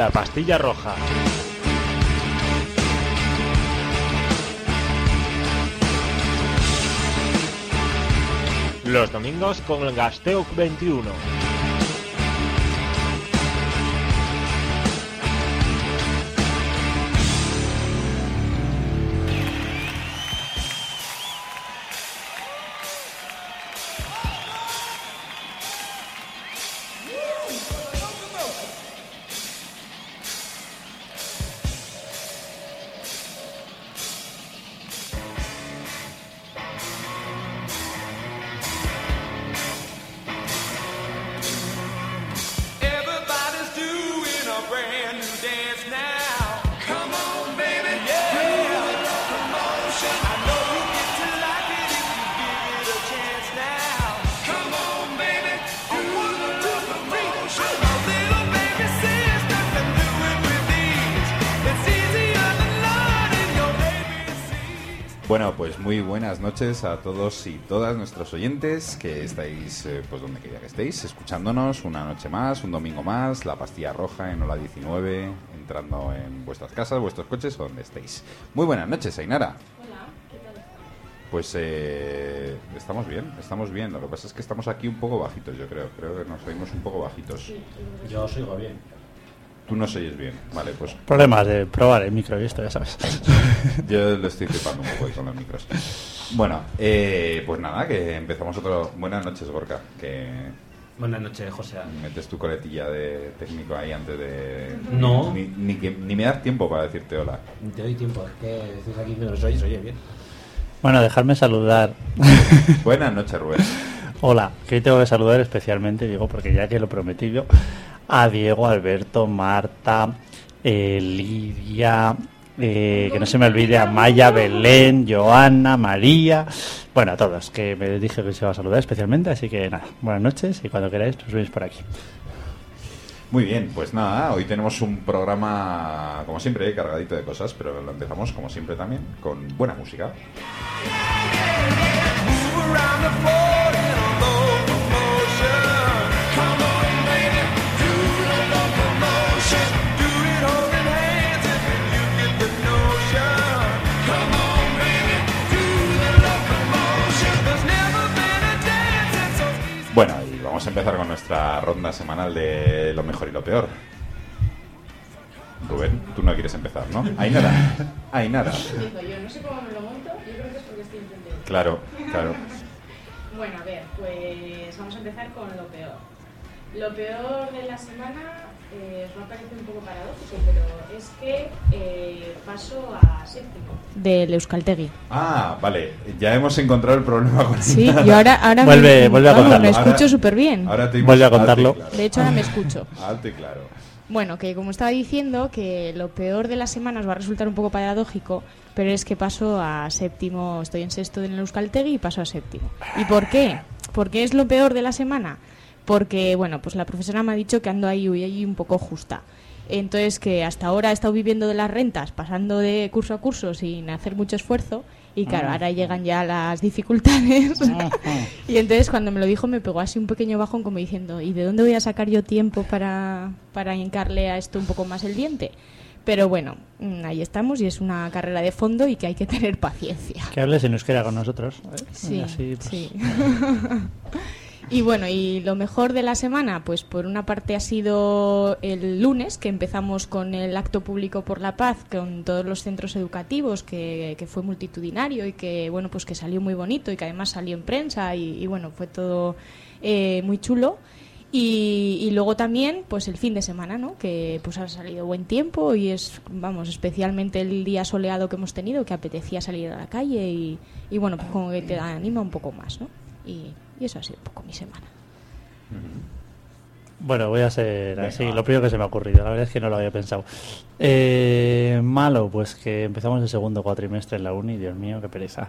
La pastilla roja. Los domingos con el Gasteo 21. Bueno, pues muy buenas noches a todos y todas nuestros oyentes que estáis, eh, pues donde quería que estéis, escuchándonos una noche más, un domingo más, la pastilla roja en Ola 19, entrando en vuestras casas, vuestros coches o donde estéis. Muy buenas noches, Ainara. Pues eh, estamos bien, estamos bien. Lo que pasa es que estamos aquí un poco bajitos, yo creo. Creo que nos oímos un poco bajitos. Yo os oigo bien. Tú nos oyes bien. Vale, pues Problemas de probar el micro y esto, ya sabes. Yo lo estoy flipando un poco ahí con los micros. Bueno, eh, pues nada, que empezamos otro... Buenas noches, Gorka. Que Buenas noches, José. metes tu coletilla de técnico ahí antes de... No. Ni, ni, que- ni me das tiempo para decirte hola. Te doy tiempo, es que estáis aquí que nos oís, oye bien. Bueno, dejarme saludar. Buenas noches, Rubén. Hola, que hoy tengo que saludar especialmente, digo, porque ya que lo prometí yo, a Diego, Alberto, Marta, eh, Lidia, eh, que no se me olvide, a Maya, Belén, Joana, María, bueno, a todos, que me dije que se iba a saludar especialmente, así que nada, buenas noches y cuando queráis nos veis por aquí. Muy bien, pues nada, hoy tenemos un programa, como siempre, cargadito de cosas, pero lo empezamos, como siempre, también con buena música. Vamos a empezar con nuestra ronda semanal de lo mejor y lo peor. Rubén, tú no quieres empezar, ¿no? Ainara, Ainara. Empiezo yo, no sé cómo me lo monto, yo creo que es porque estoy entendiendo. Claro, claro. Bueno, a ver, pues vamos a empezar con lo peor. Lo peor de la semana eh, os va a parecer un poco paradójico, pero es que eh, paso a séptimo. Del Euskaltegui. Ah, vale, ya hemos encontrado el problema con Sí, yo ahora, ahora Vuelve- me, vuelve a contarlo. me escucho súper bien. Ahora te Vuelve a y contarlo. claro. De hecho, ahora me escucho. Alto y claro. Bueno, que como estaba diciendo, que lo peor de la semana os va a resultar un poco paradójico, pero es que paso a séptimo, estoy en sexto en el Euskaltegui y paso a séptimo. ¿Y por qué? ¿Por qué es lo peor de la semana? Porque, bueno, pues la profesora me ha dicho que ando ahí, un poco justa. Entonces, que hasta ahora he estado viviendo de las rentas, pasando de curso a curso sin hacer mucho esfuerzo, y claro, ahora llegan ya las dificultades. y entonces cuando me lo dijo me pegó así un pequeño bajón como diciendo, ¿y de dónde voy a sacar yo tiempo para, para hincarle a esto un poco más el diente? Pero bueno, mm, ahí estamos y es una carrera de fondo y que hay que tener paciencia. Que hables en euskera con nosotros. ¿eh? Sí, Así, pues, sí. Y bueno, y lo mejor de la semana, pues por una parte ha sido el lunes, que empezamos con el acto público por la paz, con todos los centros educativos, que, que fue multitudinario y que bueno, pues que salió muy bonito y que además salió en prensa y, bueno, fue todo eh, muy chulo. Y, y luego también, pues el fin de semana, ¿no? Que pues ha salido buen tiempo y es, vamos, especialmente el día soleado que hemos tenido, que apetecía salir a la calle y, y bueno, pues como que te anima un poco más, ¿no? Y, y eso ha sido un poco mi semana. Bueno, voy a ser así, lo primero que se me ha ocurrido, la verdad es que no lo había pensado. Eh, malo, pues que empezamos el segundo cuatrimestre en la uni, Dios mío, qué pereza.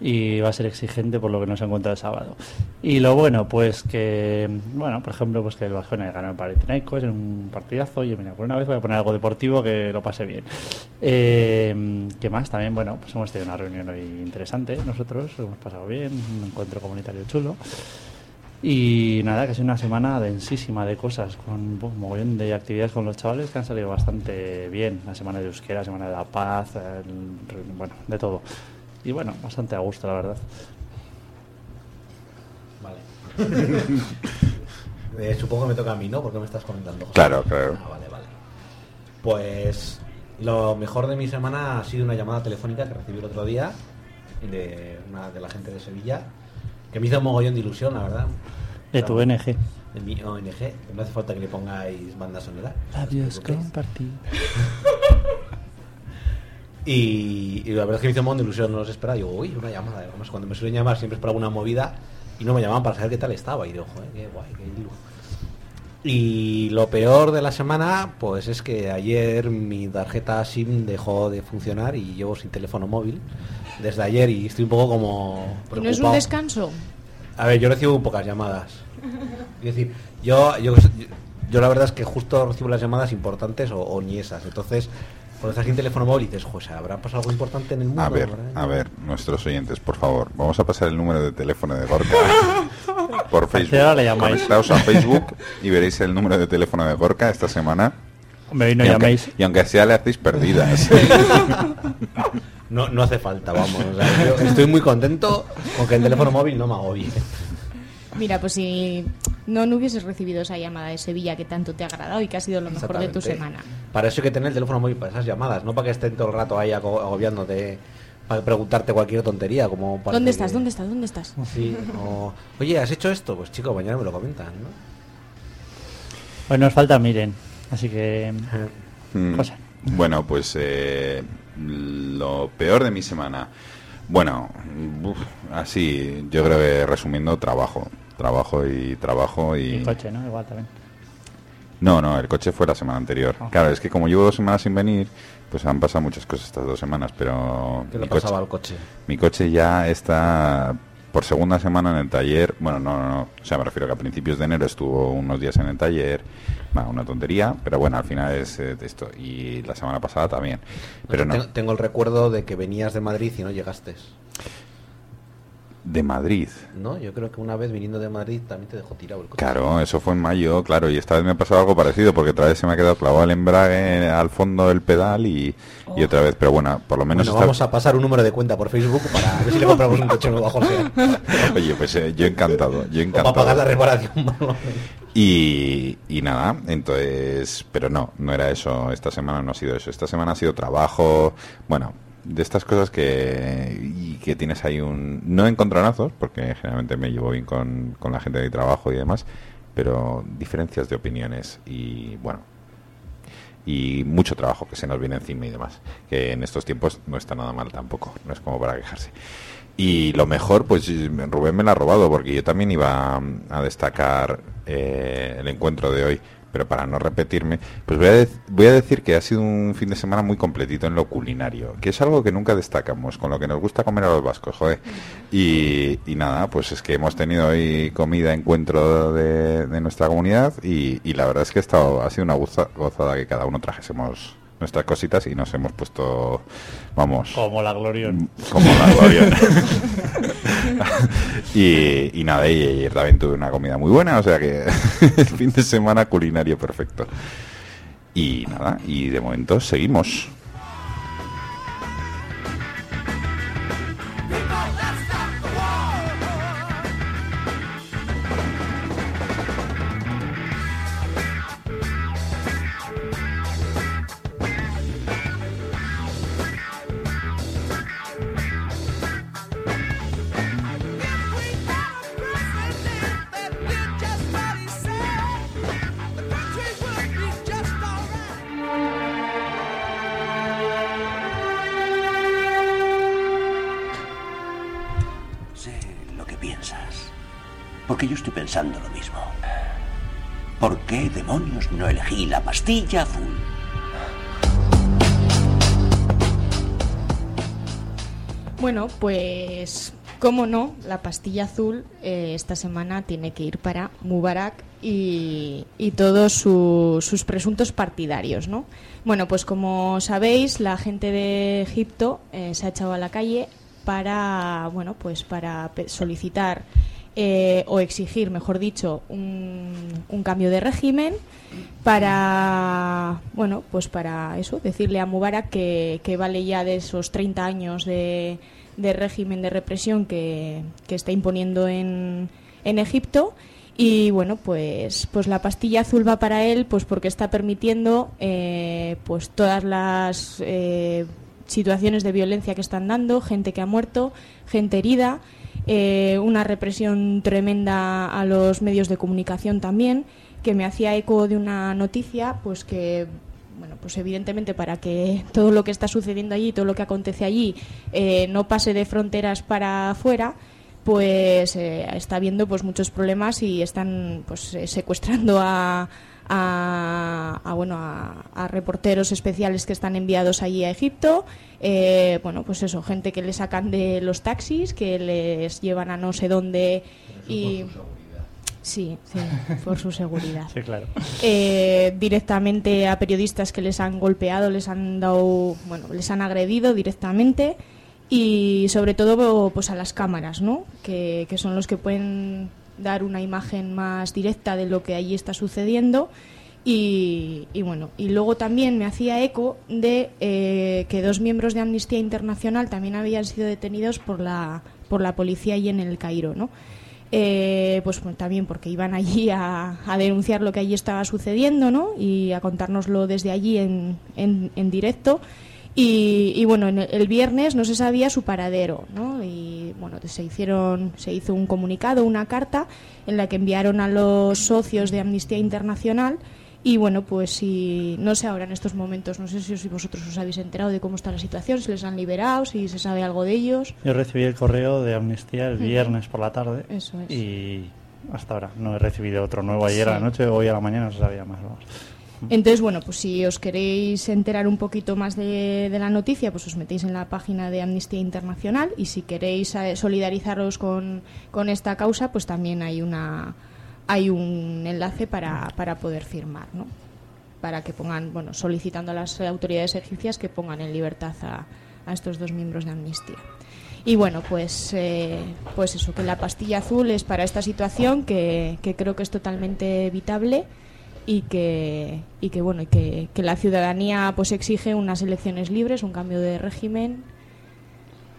Y va a ser exigente por lo que nos ha encontrado el sábado. Y lo bueno, pues que, bueno, por ejemplo, pues que el Barcelona ganó el Panathinaikos en un partidazo. Y mira, por una vez voy a poner algo deportivo que lo pase bien. Eh, ¿Qué más? También, bueno, pues hemos tenido una reunión hoy interesante nosotros, hemos pasado bien, un encuentro comunitario chulo. Y nada, que ha sido una semana densísima de cosas, con un mogollón de actividades con los chavales que han salido bastante bien. La semana de Euskera, la semana de la paz, el- bueno, de todo. Y bueno, bastante a gusto, la verdad. Vale. Eh, supongo que me toca a mí, ¿no? Porque me estás comentando. José? Claro, claro. Ah, vale, vale. Pues lo mejor de mi semana ha sido una llamada telefónica que recibí el otro día de una de la gente de Sevilla que me hizo un mogollón de ilusión, la verdad. De tu ONG. De mi ONG. No hace falta que le pongáis banda sonora. Labios No os preocupéis. compartir. Y, y la verdad es que me hizo un montón de ilusión, no los esperaba. Digo, uy, una llamada. Además, cuando me suelen llamar siempre es para alguna movida y no me llamaban para saber qué tal estaba. Y digo, joder, qué guay, qué ilu. Y lo peor de la semana, pues es que ayer mi tarjeta SIM dejó de funcionar y llevo sin teléfono móvil desde ayer y estoy un poco como ¿Y no es un preocupado. descanso? A ver, yo recibo pocas llamadas. Es decir, yo, yo, yo la verdad es que justo recibo las llamadas importantes o, o ni esas. Entonces, cuando estás sin teléfono móvil dices, José, ¿habrá pasado algo importante en el mundo? A ver, ¿Habrá- a ver, nuestros oyentes, por favor, vamos a pasar el número de teléfono de Gorka por Facebook. le llamáis. Conectaos a Facebook y veréis el número de teléfono de Gorka esta semana. Hombre, y no y, aunque, llaméis. y aunque sea le hacéis perdidas. No, no hace falta, vamos. o sea, yo estoy muy contento con que el teléfono móvil no me agobie. Mira, pues si no, no hubieses recibido esa llamada de Sevilla que tanto te ha agradado y que ha sido lo mejor de tu semana. Para eso hay que tener el teléfono móvil, para esas llamadas, no para que estén todo el rato ahí ago- agobiándote, para preguntarte cualquier tontería. como parece ¿Dónde que- estás? ¿Dónde estás? ¿Dónde estás? Sí, o, oye, ¿has hecho esto? Pues chico, mañana me lo comentan, ¿no? Pues nos falta Miren, así que... Mm, Cosa. Bueno, pues eh, lo peor de mi semana. Bueno, uf, así, yo creo que resumiendo, trabajo. Trabajo y trabajo y... Y el coche, ¿no? Igual también. No, no, el coche fue la semana anterior. Claro, es que como llevo dos semanas sin venir, pues han pasado muchas cosas estas dos semanas, pero ¿Qué le mi coche, pasaba al coche? mi coche ya está por segunda semana en el taller. Bueno, no, no, no. O sea, me refiero que a principios de enero estuvo unos días en el taller. Bueno, una tontería, pero bueno, al final es eh, esto. Y la semana pasada también. Pero no, Tengo, tengo el recuerdo de que venías de Madrid y no llegaste. De Madrid. ¿No? Yo creo que una vez viniendo de Madrid también te dejó tirado el coche. Claro, eso fue en mayo, claro, y esta vez me ha pasado algo parecido, porque otra vez se me ha quedado clavado el embrague al fondo del pedal y, y otra vez, pero bueno, por lo menos Bueno, esta- vamos a pasar un número de cuenta por Facebook para ver si le compramos un coche nuevo a José. Oye, pues eh, yo encantado, yo O para pagar la encantado. reparación. Y, y nada, entonces, pero no, no era eso, esta semana no ha sido eso, esta semana ha sido trabajo, bueno, de estas cosas que, y que tienes ahí un, no encontronazos, porque generalmente me llevo bien con, con la gente de trabajo y demás, pero diferencias de opiniones y bueno, y mucho trabajo que se nos viene encima y demás, que en estos tiempos no está nada mal tampoco, no es como para quejarse. Y lo mejor, pues Rubén me la ha robado, porque yo también iba a, a destacar eh, el encuentro de hoy, pero para no repetirme, pues voy a, voy a decir que ha sido un fin de semana muy completito en lo culinario, que es algo que nunca destacamos, con lo que nos gusta comer a los vascos, joder. Y, y nada, pues es que hemos tenido hoy comida, encuentro de, nuestra comunidad, y, y la verdad es que ha, estado, ha sido una goza- gozada que cada uno trajésemos nuestras cositas y nos hemos puesto, vamos, Como la Glorión. como la gloria. y, y nada, y ayer también tuve una comida muy buena, o sea que el fin de semana culinario perfecto. Y nada, y de momento seguimos. Que yo estoy pensando lo mismo. ¿Por qué demonios no elegí la pastilla azul? Bueno, pues, cómo no, la pastilla azul eh, esta semana tiene que ir para Mubarak y, todos su- sus presuntos partidarios, ¿no? Bueno, pues como sabéis, la gente de Egipto eh, se ha echado a la calle para, bueno, pues para solicitar eh, o exigir, mejor dicho, un, cambio de régimen para, bueno, pues para eso, decirle a Mubarak que, vale ya de esos 30 años de, de régimen de represión que, que está imponiendo en, en Egipto. Y bueno, pues, pues la pastilla azul va para él, pues porque está permitiendo eh, pues todas las eh, situaciones de violencia que están dando, gente que ha muerto, gente herida, eh, una represión tremenda a los medios de comunicación también, que me hacía eco de una noticia, pues que bueno, pues evidentemente para que todo lo que está sucediendo allí, todo lo que acontece allí, eh, no pase de fronteras para afuera, pues eh, está habiendo pues muchos problemas y están pues secuestrando a, a, a, bueno a, a reporteros especiales que están enviados allí a Egipto eh, bueno pues eso gente que le sacan de los taxis que les llevan a no sé dónde y sí sí por su seguridad Sí, claro. eh, directamente a periodistas que les han golpeado, les han dado, bueno, les han agredido directamente y sobre todo pues a las cámaras, ¿no? Que, que son los que pueden dar una imagen más directa de lo que allí está sucediendo y, y bueno, y luego también me hacía eco de eh, que dos miembros de Amnistía Internacional también habían sido detenidos por la, por la policía allí en el Cairo, ¿no? Eh, pues también porque iban allí a, denunciar lo que allí estaba sucediendo, ¿no? Y a contárnoslo desde allí en, en directo. Y, y bueno, en el, viernes no se sabía su paradero, ¿no? Y bueno, se hicieron, se hizo un comunicado, una carta en la que enviaron a los socios de Amnistía Internacional. Y bueno, pues si no sé ahora en estos momentos, no sé si vosotros os habéis enterado de cómo está la situación, si les han liberado, si se sabe algo de ellos. Yo recibí el correo de Amnistía el viernes por la tarde. Eso es. Y hasta ahora no he recibido otro nuevo ayer a la noche, hoy a la mañana no se sabía más. vamos. Entonces, bueno, pues si os queréis enterar un poquito más de, la noticia, pues os metéis en la página de Amnistía Internacional y si queréis eh, solidarizaros con, con esta causa, pues también hay una hay un enlace para, para poder firmar, ¿no? Para que pongan, bueno, solicitando a las autoridades egipcias que pongan en libertad a, a estos dos miembros de Amnistía. Y bueno, pues, eh, pues eso, que la pastilla azul es para esta situación que, que creo que es totalmente evitable y que, y que bueno, y que, que la ciudadanía pues exige unas elecciones libres, un cambio de régimen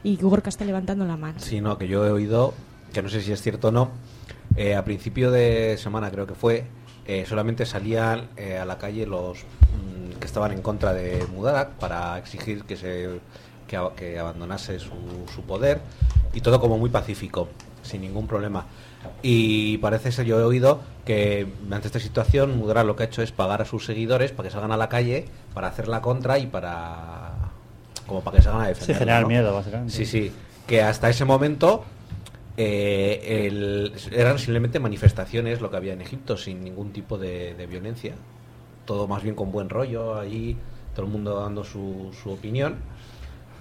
y que Gorka está levantando la mano. Sí, no, que yo he oído, que no sé si es cierto o no, eh, a principio de semana creo que fue, eh, solamente salían eh, a la calle los mm, que estaban en contra de Mubarak para exigir que se que, abandonase su, su poder y todo como muy pacífico, sin ningún problema. Y parece ser, yo he oído que ante esta situación Mubarak lo que ha hecho es pagar a sus seguidores para que salgan a la calle para hacer la contra y para como para que salgan a defender. generar miedo, básicamente. Sí, sí. Que hasta ese momento eh, el- eran simplemente manifestaciones lo que había en Egipto, sin ningún tipo de, de violencia. Todo más bien con buen rollo allí, todo el mundo dando su, su opinión.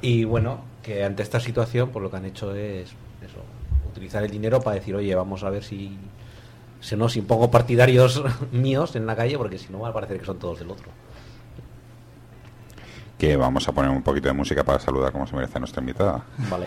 Y bueno, que ante esta situación, pues lo que han hecho es eso, utilizar el dinero para decir, oye, vamos a ver si, si no, si pongo partidarios míos en la calle, porque si no va a parecer que son todos del otro. Que vamos a poner un poquito de música para saludar como se merece a nuestra invitada. Vale.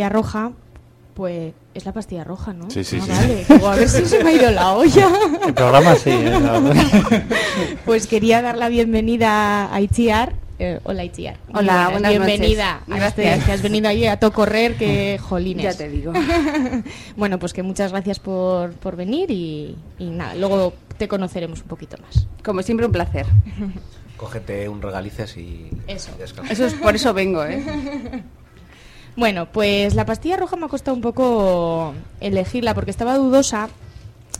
Pastilla roja, pues es la pastilla roja, ¿no? Sí, sí, Ah, sí. Vale, a ver si se me ha ido la olla. El programa sí, ¿eh? Pues quería dar la bienvenida a Itziar. Eh, hola Itziar. Hola, buenas Bienvenida. noches. a este- Gracias. que has venido allí a todo correr, que jolines. Ya te digo. bueno, pues que muchas gracias por, por venir y, y nada, luego te conoceremos un poquito más. Como siempre, un placer. Cógete un regalices y Eso. y. Eso es por eso vengo, ¿eh? Bueno, pues la pastilla roja me ha costado un poco elegirla porque estaba dudosa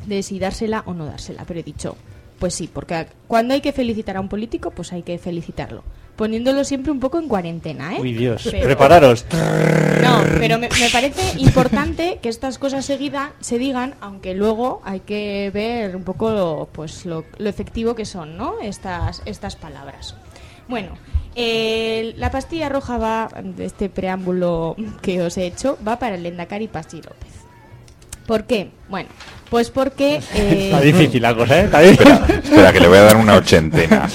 de si dársela o no dársela, pero he dicho, pues sí, porque cuando hay que felicitar a un político, pues hay que felicitarlo, poniéndolo siempre un poco en cuarentena, ¿eh? Uy, Dios. Pero- Prepararos. No, pero me, me parece importante que estas cosas seguida, se digan, aunque luego hay que ver un poco lo, pues, lo, lo efectivo que son, ¿no? Estas, estas palabras. Bueno, eh, la pastilla roja va, este preámbulo que os he hecho, va para el Endacari Pasti López. ¿Por qué? Bueno, pues porque... eh, Está difícil la cosa, ¿eh? Está difícil. Espera, espera, que le voy a dar una ochentena.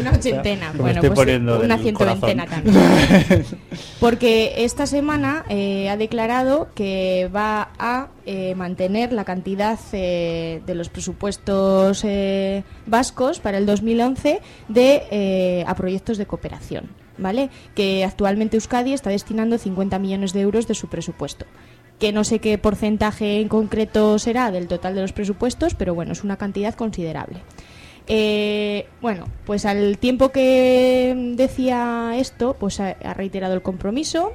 Una ochentena, bueno, pues una cientoventena también. Porque esta semana eh, ha declarado que va a eh, mantener la cantidad eh, de los presupuestos eh, vascos para el 2011 de, eh, a proyectos de cooperación, ¿vale? Que actualmente Euskadi está destinando 50 millones de euros de su presupuesto que no sé qué porcentaje en concreto será del total de los presupuestos, pero bueno, es una cantidad considerable. Eh, bueno, pues al tiempo que decía esto, pues ha, reiterado el compromiso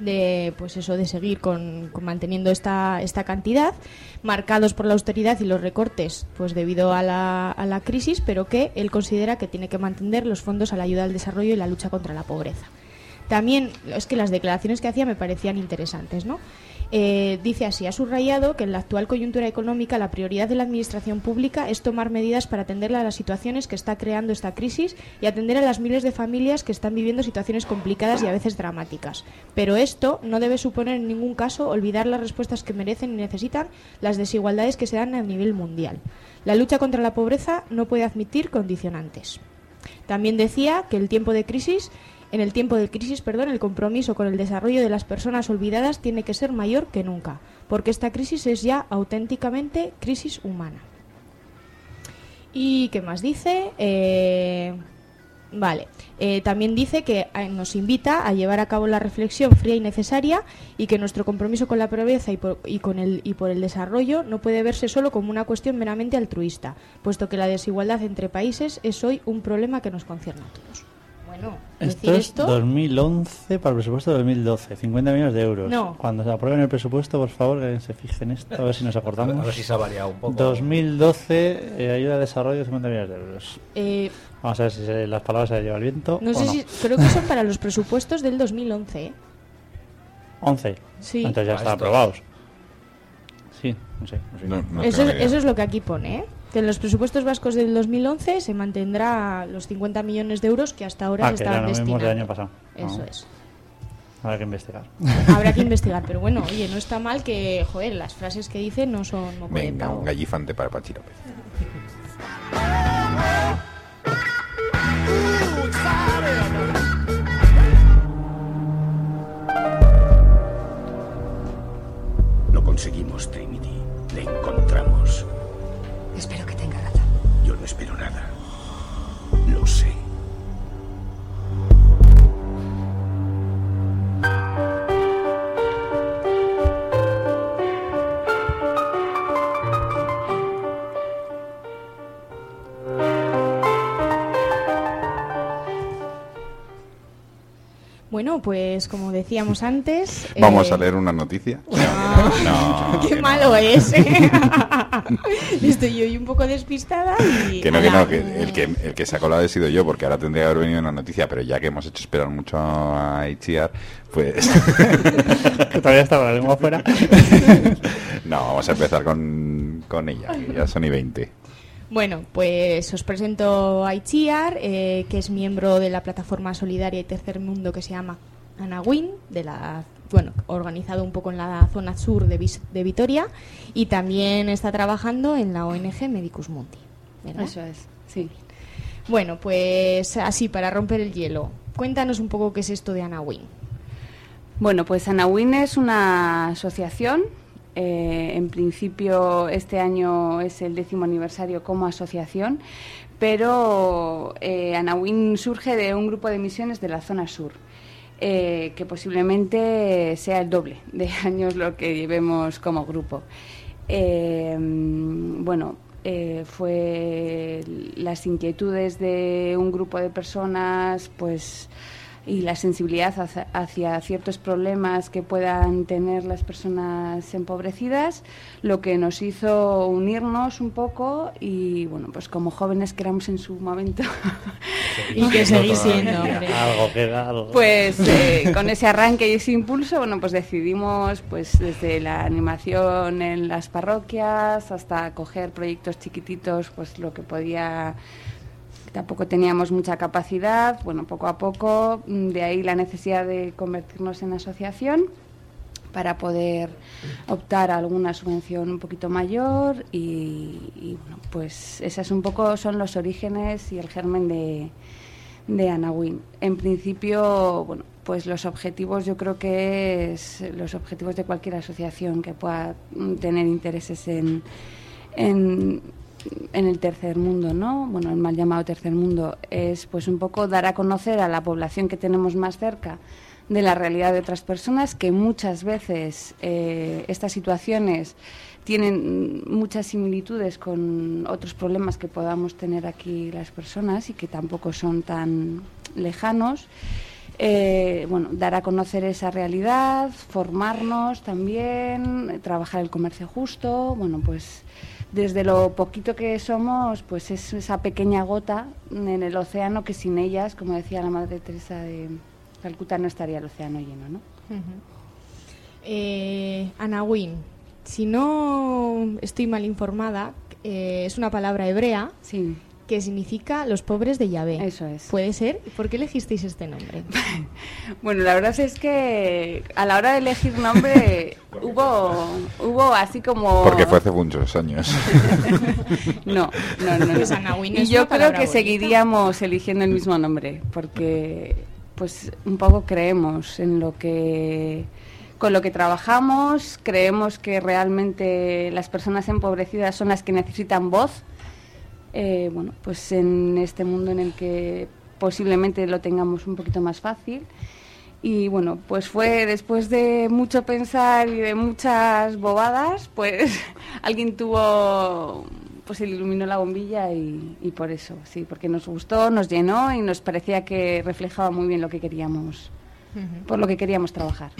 de pues eso de seguir con, con manteniendo esta, esta cantidad marcados por la austeridad y los recortes pues debido a la, a la crisis pero que él considera que tiene que mantener los fondos a la ayuda al desarrollo y la lucha contra la pobreza también es que las declaraciones que hacía me parecían interesantes, ¿no? Eh, dice así, ha subrayado que en la actual coyuntura económica la prioridad de la administración pública es tomar medidas para atender a las situaciones que está creando esta crisis y atender a las miles de familias que están viviendo situaciones complicadas y a veces dramáticas. Pero esto no debe suponer en ningún caso olvidar las respuestas que merecen y necesitan las desigualdades que se dan a nivel mundial. La lucha contra la pobreza no puede admitir condicionantes. También decía que el tiempo de crisis, en el tiempo de crisis, perdón, el compromiso con el desarrollo de las personas olvidadas tiene que ser mayor que nunca, porque esta crisis es ya auténticamente crisis humana. ¿Y qué más dice? Eh, Vale. Eh, también dice que eh, nos invita a llevar a cabo la reflexión fría y necesaria y que nuestro compromiso con la pobreza y por, y con el, y por el desarrollo no puede verse solo como una cuestión meramente altruista, puesto que la desigualdad entre países es hoy un problema que nos concierne a todos. Bueno, Esto decir es esto... 2011 para el presupuesto de 2012, 50 millones de euros. No. Cuando se aprueben el presupuesto, por favor, que se fijen esto, a ver si nos A acordamos. a ver si se ha variado un poco. 2012, eh, ayuda de desarrollo, 50 millones de euros. eh, Vamos a ver si se- las palabras se lleva el viento. no o sé no. si... Creo que son para los presupuestos del 2011, ¿eh? 11. Sí. Entonces ya Para están aprobados. Sí, no sé. no sé. No, no eso, es, eso es lo que aquí pone, ¿eh? Que en los presupuestos vascos del 2011 se mantendrá los 50 millones de euros que hasta ahora Ah, se que estaban no destinando. del año pasado. Eso No. es. Habrá que investigar. Habrá que investigar, pero bueno, oye, no está mal que, joder, las frases que dice no son... No Venga, un gallifante para Pachi López. Lo conseguimos, Trinity. Le encontramos. Espero que tenga razón. Yo no espero nada. Lo sé. Bueno, pues como decíamos antes... Vamos eh, a leer una noticia. No, qué que malo no. es. Estoy hoy un poco despistada y... Que no, que no, que el que, el que se ha colado he sido yo, porque ahora tendría que haber venido una noticia, pero ya que hemos hecho esperar mucho a Itziar, pues... que todavía con la lengua afuera. no, vamos a empezar con, con ella, que ya son y 20. Bueno, pues os presento a Itziar, eh, que es miembro de la plataforma solidaria y tercer mundo que se llama Anawin, de la bueno, organizado un poco en la zona sur de, Vitoria y también está trabajando en la ONG Medicus Mundi. ¿verdad? Eso es, sí. Bueno, pues así para romper el hielo. Cuéntanos un poco qué es esto de Anawin. Bueno, pues Anawin es una asociación. eh, en principio, este año es el décimo aniversario como asociación, pero eh, Anawin surge de un grupo de misiones de la zona sur, eh, que posiblemente sea el doble de años lo que llevemos como grupo. Eh, bueno, eh, fue las inquietudes de un grupo de personas, pues y la sensibilidad hacia, hacia ciertos problemas que puedan tener las personas empobrecidas, lo que nos hizo unirnos un poco y bueno, pues como jóvenes que éramos en su momento, Y que seguís siendo. Algo queda, algo. pues eh, con ese arranque y ese impulso, bueno, pues decidimos pues desde la animación en las parroquias hasta coger proyectos chiquititos, pues lo que podía tampoco teníamos mucha capacidad, bueno, poco a poco, mm, de ahí la necesidad de convertirnos en asociación para poder optar a alguna subvención un poquito mayor y, bueno, pues esas un poco son los orígenes y el germen de, de Anawin. En principio, bueno, pues los objetivos yo creo que es los objetivos de cualquier asociación que pueda tener intereses en, en el tercer mundo, ¿no? Bueno, el mal llamado tercer mundo es pues un poco dar a conocer a la población que tenemos más cerca de la realidad de otras personas que muchas veces eh, estas situaciones tienen muchas similitudes con otros problemas que podamos tener aquí las personas y que tampoco son tan lejanos. Eh, bueno, dar a conocer esa realidad, formarnos también, trabajar el comercio justo, bueno, pues desde lo poquito que somos, pues es esa pequeña gota en el océano que sin ellas, como decía la Madre Teresa de Calcuta, no estaría el océano lleno, ¿no? Eh, Anawin, si no estoy mal informada, eh, es una palabra hebrea Sí. Que significa los pobres de Yahvé. Eso es. ¿Puede ser? ¿Por qué elegisteis este nombre? Bueno, la verdad es que a la hora de elegir nombre hubo, hubo así como... Porque fue hace muchos años. No, no, no. no. Pues y yo creo que bonita. seguiríamos eligiendo el mismo nombre, porque pues un poco creemos en lo que con lo que trabajamos, creemos que realmente las personas empobrecidas son las que necesitan voz. Eh, bueno, pues en este mundo en el que posiblemente lo tengamos un poquito más fácil. Y bueno, pues fue después de mucho pensar y de muchas bobadas, pues alguien tuvo, pues iluminó la bombilla y, y por eso, sí, porque nos gustó, nos llenó y nos parecía que reflejaba muy bien lo que queríamos, por lo que queríamos trabajar.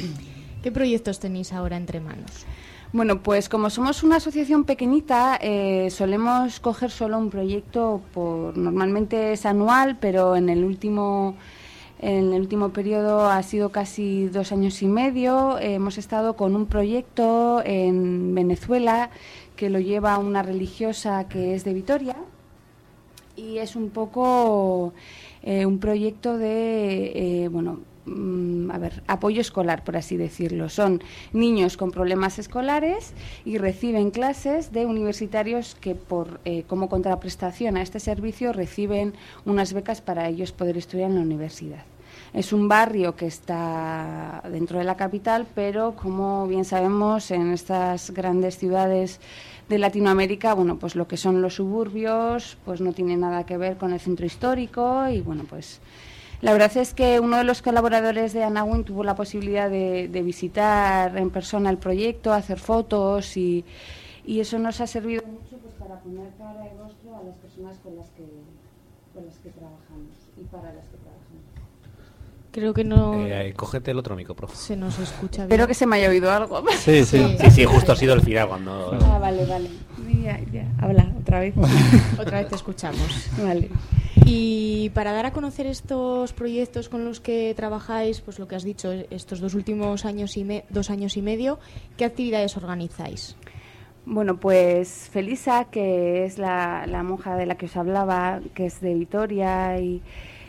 ¿Qué proyectos tenéis ahora entre manos? Bueno, pues como somos una asociación pequeñita, eh, solemos coger solo un proyecto por normalmente es anual, pero en el último en el último periodo ha sido casi dos años y medio. Hemos estado con un proyecto en Venezuela que lo lleva una religiosa que es de Vitoria y es un poco eh, un proyecto de, eh, bueno, a ver, apoyo escolar, por así decirlo. Son niños con problemas escolares y reciben clases de universitarios que, por eh, como contraprestación a este servicio, reciben unas becas para ellos poder estudiar en la universidad. Es un barrio que está dentro de la capital, pero como bien sabemos, en estas grandes ciudades de Latinoamérica, bueno, pues lo que son los suburbios, pues no tiene nada que ver con el centro histórico y bueno, pues la verdad es que uno de los colaboradores de Anawin tuvo la posibilidad de, de visitar en persona el proyecto, hacer fotos y, y eso nos ha servido mucho pues, para poner cara y rostro a las personas con las que, con las que trabajamos y para las que. Creo que no Eh, cógete el otro micro, profe. se nos escucha bien. Espero que se me haya oído algo. Sí, sí. Sí, sí, justo ha sido el final cuando... Ah, vale, vale. Ya, ya. Habla otra vez. Otra vez te escuchamos. vale. Y para dar a conocer estos proyectos con los que trabajáis, pues lo que has dicho, estos dos últimos años y me- dos años y medio, ¿qué actividades organizáis? Bueno, pues Felisa, que es la, la monja de la que os hablaba, que es de Vitoria y,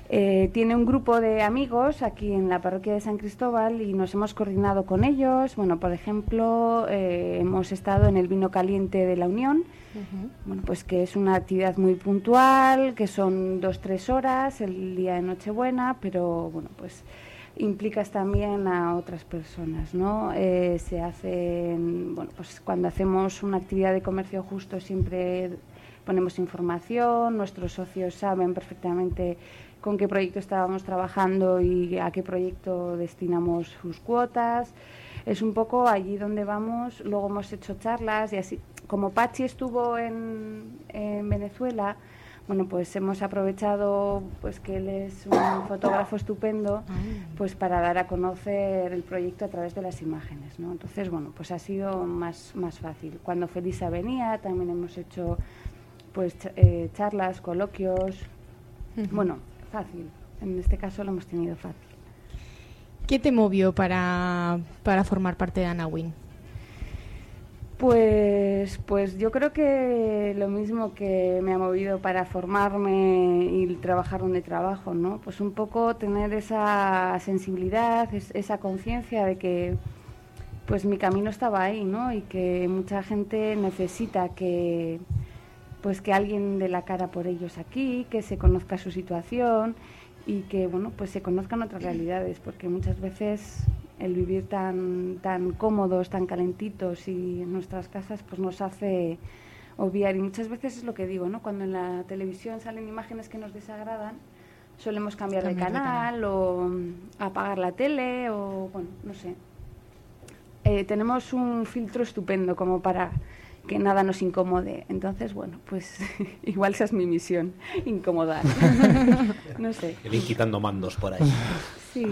Eh, tiene un grupo de amigos aquí en la parroquia de San Cristóbal y nos hemos coordinado con ellos. Bueno, por ejemplo, eh, hemos estado en el vino caliente de la Unión, bueno, pues que es una actividad muy puntual, que son dos, tres horas el día de Nochebuena, pero bueno, pues implicas también a otras personas, ¿no? Eh, se hacen, bueno, pues cuando hacemos una actividad de comercio justo siempre ponemos información, nuestros socios saben perfectamente con qué proyecto estábamos trabajando y a qué proyecto destinamos sus cuotas. Es un poco allí donde vamos. Luego hemos hecho charlas y así. Como Pachi estuvo en, en Venezuela, bueno, pues hemos aprovechado pues que él es un fotógrafo estupendo, pues para dar a conocer el proyecto a través de las imágenes, ¿no? Entonces, bueno, pues ha sido más, más fácil. Cuando Felisa venía, también hemos hecho pues eh, charlas, coloquios. Bueno, fácil. En este caso lo hemos tenido fácil. ¿Qué te movió para, para formar parte de Anawin? Pues, pues yo creo que lo mismo que me ha movido para formarme y trabajar donde trabajo, ¿no? Pues un poco tener esa sensibilidad, es- esa conciencia de que pues mi camino estaba ahí, ¿no? Y que mucha gente necesita que pues que alguien dé la cara por ellos aquí, que se conozca su situación y que bueno, pues se conozcan otras realidades, porque muchas veces el vivir tan tan cómodos, tan calentitos y en nuestras casas pues nos hace obviar y muchas veces es lo que digo, ¿no? Cuando en la televisión salen imágenes que nos desagradan, solemos cambiar de Cambiar de canal o mm, apagar la tele o bueno, no sé. Eh, tenemos un filtro estupendo como para que nada nos incomode. Entonces, bueno, pues igual esa es mi misión, incomodar. no sé. El ir quitando mandos por ahí. Sí,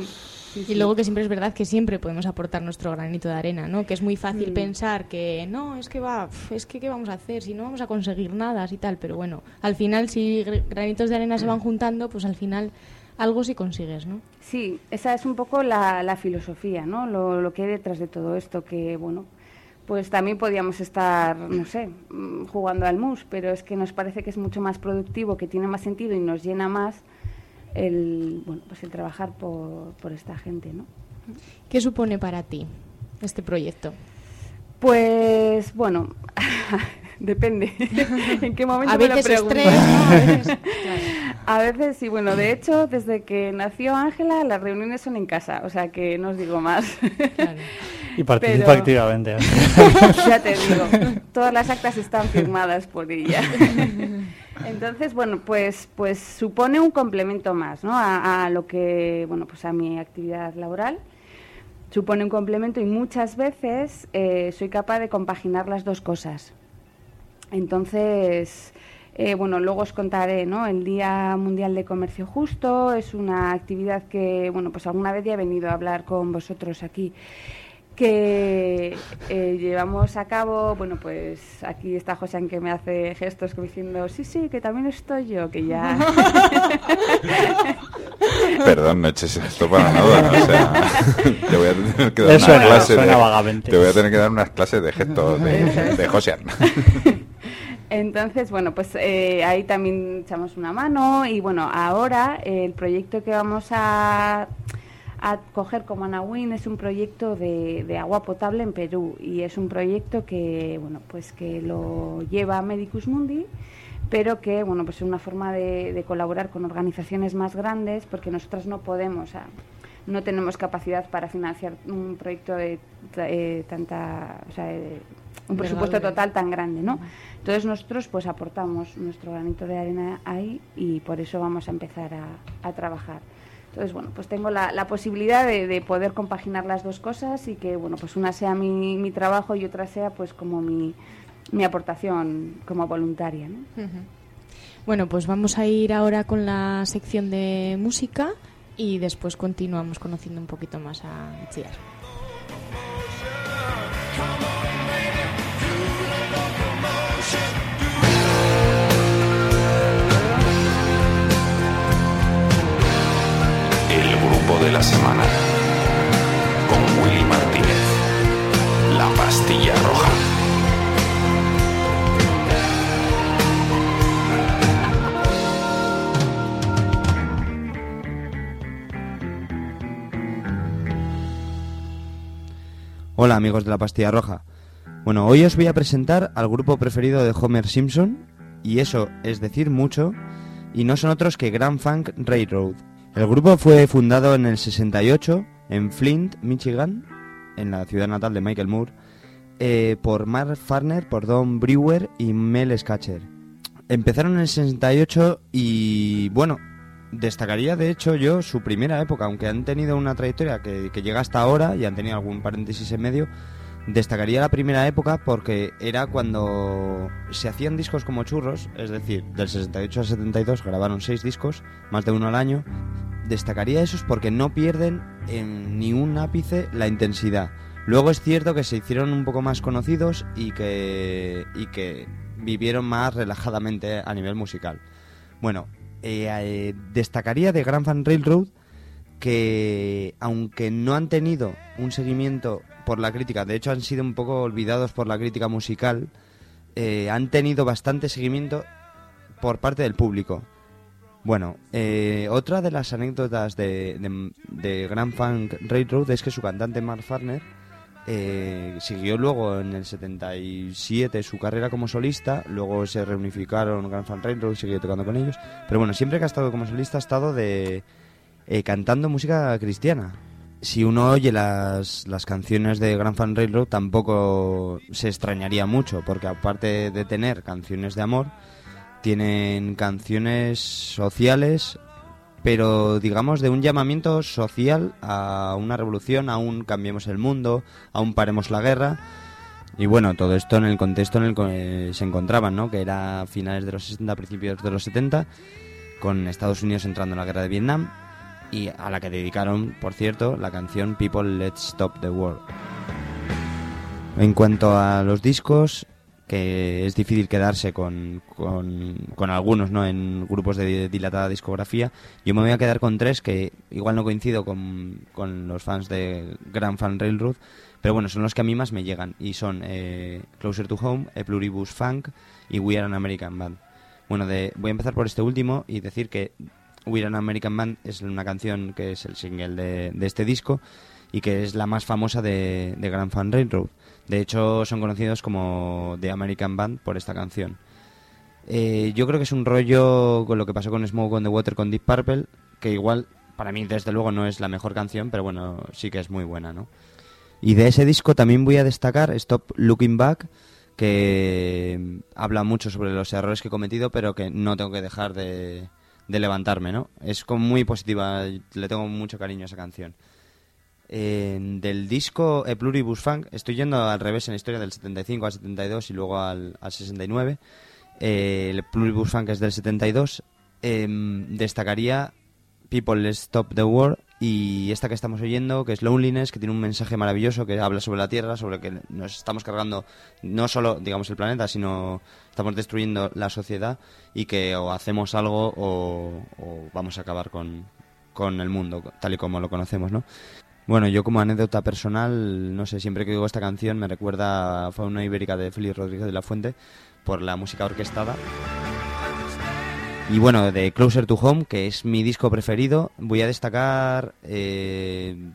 sí, Y luego que siempre es verdad que siempre podemos aportar nuestro granito de arena, ¿no? Que es muy fácil Mm. pensar que no, es que va, es que qué vamos a hacer si no vamos a conseguir nada y tal, pero bueno, al final si gr- granitos de arena se van juntando, pues al final algo sí consigues, ¿no? Sí, esa es un poco la, la filosofía, ¿no? Lo, lo que hay detrás de todo esto, que bueno, pues también podíamos estar, no sé, mm, jugando al mus, pero es que nos parece que es mucho más productivo, que tiene más sentido y nos llena más el, bueno, pues el trabajar por, por esta gente, ¿no? ¿Qué supone para ti este proyecto? Pues bueno, depende en qué momento A me lo veces estrés, ¿no? A veces- A veces sí, bueno, de hecho, desde que nació Ángela, las reuniones son en casa, o sea que no os digo más. Y participa Pero- activamente. ya te digo, todas las actas están firmadas por ella. Entonces, bueno, pues, pues supone un complemento más, ¿no? A, a lo que, bueno, pues a mi actividad laboral. Supone un complemento y muchas veces eh, soy capaz de compaginar las dos cosas. Entonces, eh, bueno, luego os contaré, ¿no? El Día Mundial de Comercio Justo es una actividad que, bueno, pues alguna vez ya he venido a hablar con vosotros aquí que eh, llevamos a cabo, bueno, pues aquí está José que me hace gestos como diciendo, sí, sí, que también estoy yo, que ya... Perdón, no eches esto para nada. ¿no? O sea, te voy a tener que dar Le una clase de. Te voy a tener que dar unas clases de gestos de, de Josian. Entonces, bueno, pues eh, ahí también echamos una mano y bueno, ahora eh, el proyecto que vamos a, a coger como Anawin es un proyecto de, de agua potable en Perú y es un proyecto que, bueno, pues que lo lleva Medicus Mundi pero que bueno pues es una forma de, de colaborar con organizaciones más grandes porque nosotras no podemos o sea, no tenemos capacidad para financiar un proyecto de eh, tanta o sea, eh, un presupuesto total tan grande no entonces nosotros pues aportamos nuestro granito de arena ahí y por eso vamos a empezar a, a trabajar entonces bueno pues tengo la, la posibilidad de, de poder compaginar las dos cosas y que bueno pues una sea mi, mi trabajo y otra sea pues como mi, mi aportación como voluntaria ¿no? Ujú. Bueno, pues vamos a ir ahora con la sección de música y después continuamos conociendo un poquito más a Itziar. de la semana con Willy Martínez, la pastilla roja. Hola amigos de la pastilla roja. Bueno, hoy os voy a presentar al grupo preferido de Homer Simpson, y eso es decir mucho, y no son otros que Grand Funk Railroad. El grupo fue fundado en el 68 en Flint, Michigan, en la ciudad natal de Michael Moore, eh, por Mark Farner, por Don Brewer y Mel Scatcher. Empezaron en el 68 y bueno, destacaría de hecho yo su primera época, aunque han tenido una trayectoria que, que llega hasta ahora y han tenido algún paréntesis en medio, destacaría la primera época porque era cuando se hacían discos como churros, es decir, del 68 al 72 grabaron seis discos, más de uno al año. Destacaría esos porque no pierden en ni un ápice la intensidad. Luego es cierto que se hicieron un poco más conocidos y que, y que vivieron más relajadamente a nivel musical. Bueno, eh, destacaría de Grand Fan Railroad que aunque no han tenido un seguimiento por la crítica, de hecho han sido un poco olvidados por la crítica musical, eh, han tenido bastante seguimiento por parte del público. Bueno, eh, otra de las anécdotas de, de, de Grand Funk Railroad es que su cantante Mark Farner eh, siguió luego en el 77 su carrera como solista, luego se reunificaron Grand Funk Railroad, siguió tocando con ellos, pero bueno, siempre que ha estado como solista ha estado de eh, cantando música cristiana. Si uno oye las, las canciones de Grand Fan Railroad tampoco se extrañaría mucho, porque aparte de tener canciones de amor, tienen canciones sociales, pero digamos de un llamamiento social a una revolución, a un cambiemos el mundo, a un paremos la guerra. Y bueno, todo esto en el contexto en el que se encontraban, ¿no? que era finales de los 60, principios de los 70, con Estados Unidos entrando en la guerra de Vietnam y a la que dedicaron, por cierto, la canción People Let's Stop the War. En cuanto a los discos, que es difícil quedarse con, con, algunos ¿no? en grupos de dilatada discografía, yo me voy a quedar con tres que igual no coincido con, con los fans de Grand Fan Railroad, pero bueno, son los que a mí más me llegan y son eh, Closer to Home, A Pluribus Funk y We Are an American Band. Bueno, de, voy a empezar por este último y decir que We're an American Band es una canción que es el single de, de este disco y que es la más famosa de, de Grand Fan Railroad. De hecho, son conocidos como The American Band por esta canción. Eh, yo creo que es un rollo con lo que pasó con Smoke on the Water con Deep Purple, que igual para mí desde luego no es la mejor canción, pero bueno, sí que es muy buena, ¿no? Y de ese disco también voy a destacar Stop Looking Back, que habla mucho sobre los errores que he cometido, pero que no tengo que dejar de, de levantarme, ¿no? Es como muy positiva, le tengo mucho cariño a esa canción. Eh, del disco E Pluribus Funk, estoy yendo al revés en la historia del 75 al 72 y luego al, al 69. Eh, el Pluribus Funk es del 72. Eh, destacaría People Stop the War y esta que estamos oyendo, que es Loneliness, que tiene un mensaje maravilloso que habla sobre la Tierra, sobre que nos estamos cargando no solo, digamos, el planeta, sino estamos destruyendo la sociedad y que o hacemos algo o, vamos a acabar con, con el mundo, tal y como lo conocemos, ¿no? Bueno, yo como anécdota personal, no sé, siempre que oigo esta canción me recuerda a Fauna Ibérica de Félix Rodríguez de la Fuente por la música orquestada. Y bueno, de Closer to Home, que es mi disco preferido, voy a destacar eh,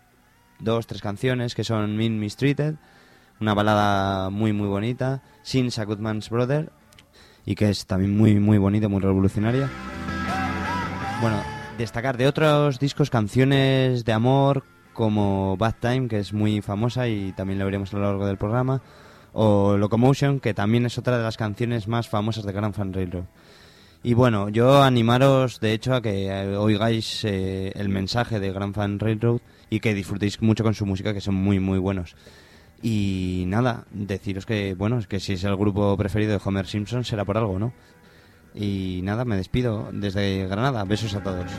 dos, tres canciones que son Mean Mistreated, una balada muy muy bonita, Since a Good Brother, y que es también muy muy bonita, muy revolucionaria. Bueno, destacar de otros discos canciones de amor como Bad Time, que es muy famosa y también la veremos a lo largo del programa, o Locomotion, que también es otra de las canciones más famosas de Grand Fan Railroad. Y bueno, yo animaros de hecho a que eh, oigáis eh, el mensaje de Grand Fan Railroad y que disfrutéis mucho con su música, que son muy muy buenos. Y nada, deciros que, bueno, es que si es el grupo preferido de Homer Simpson será por algo, ¿no? Y nada, me despido desde Granada. Besos a todos.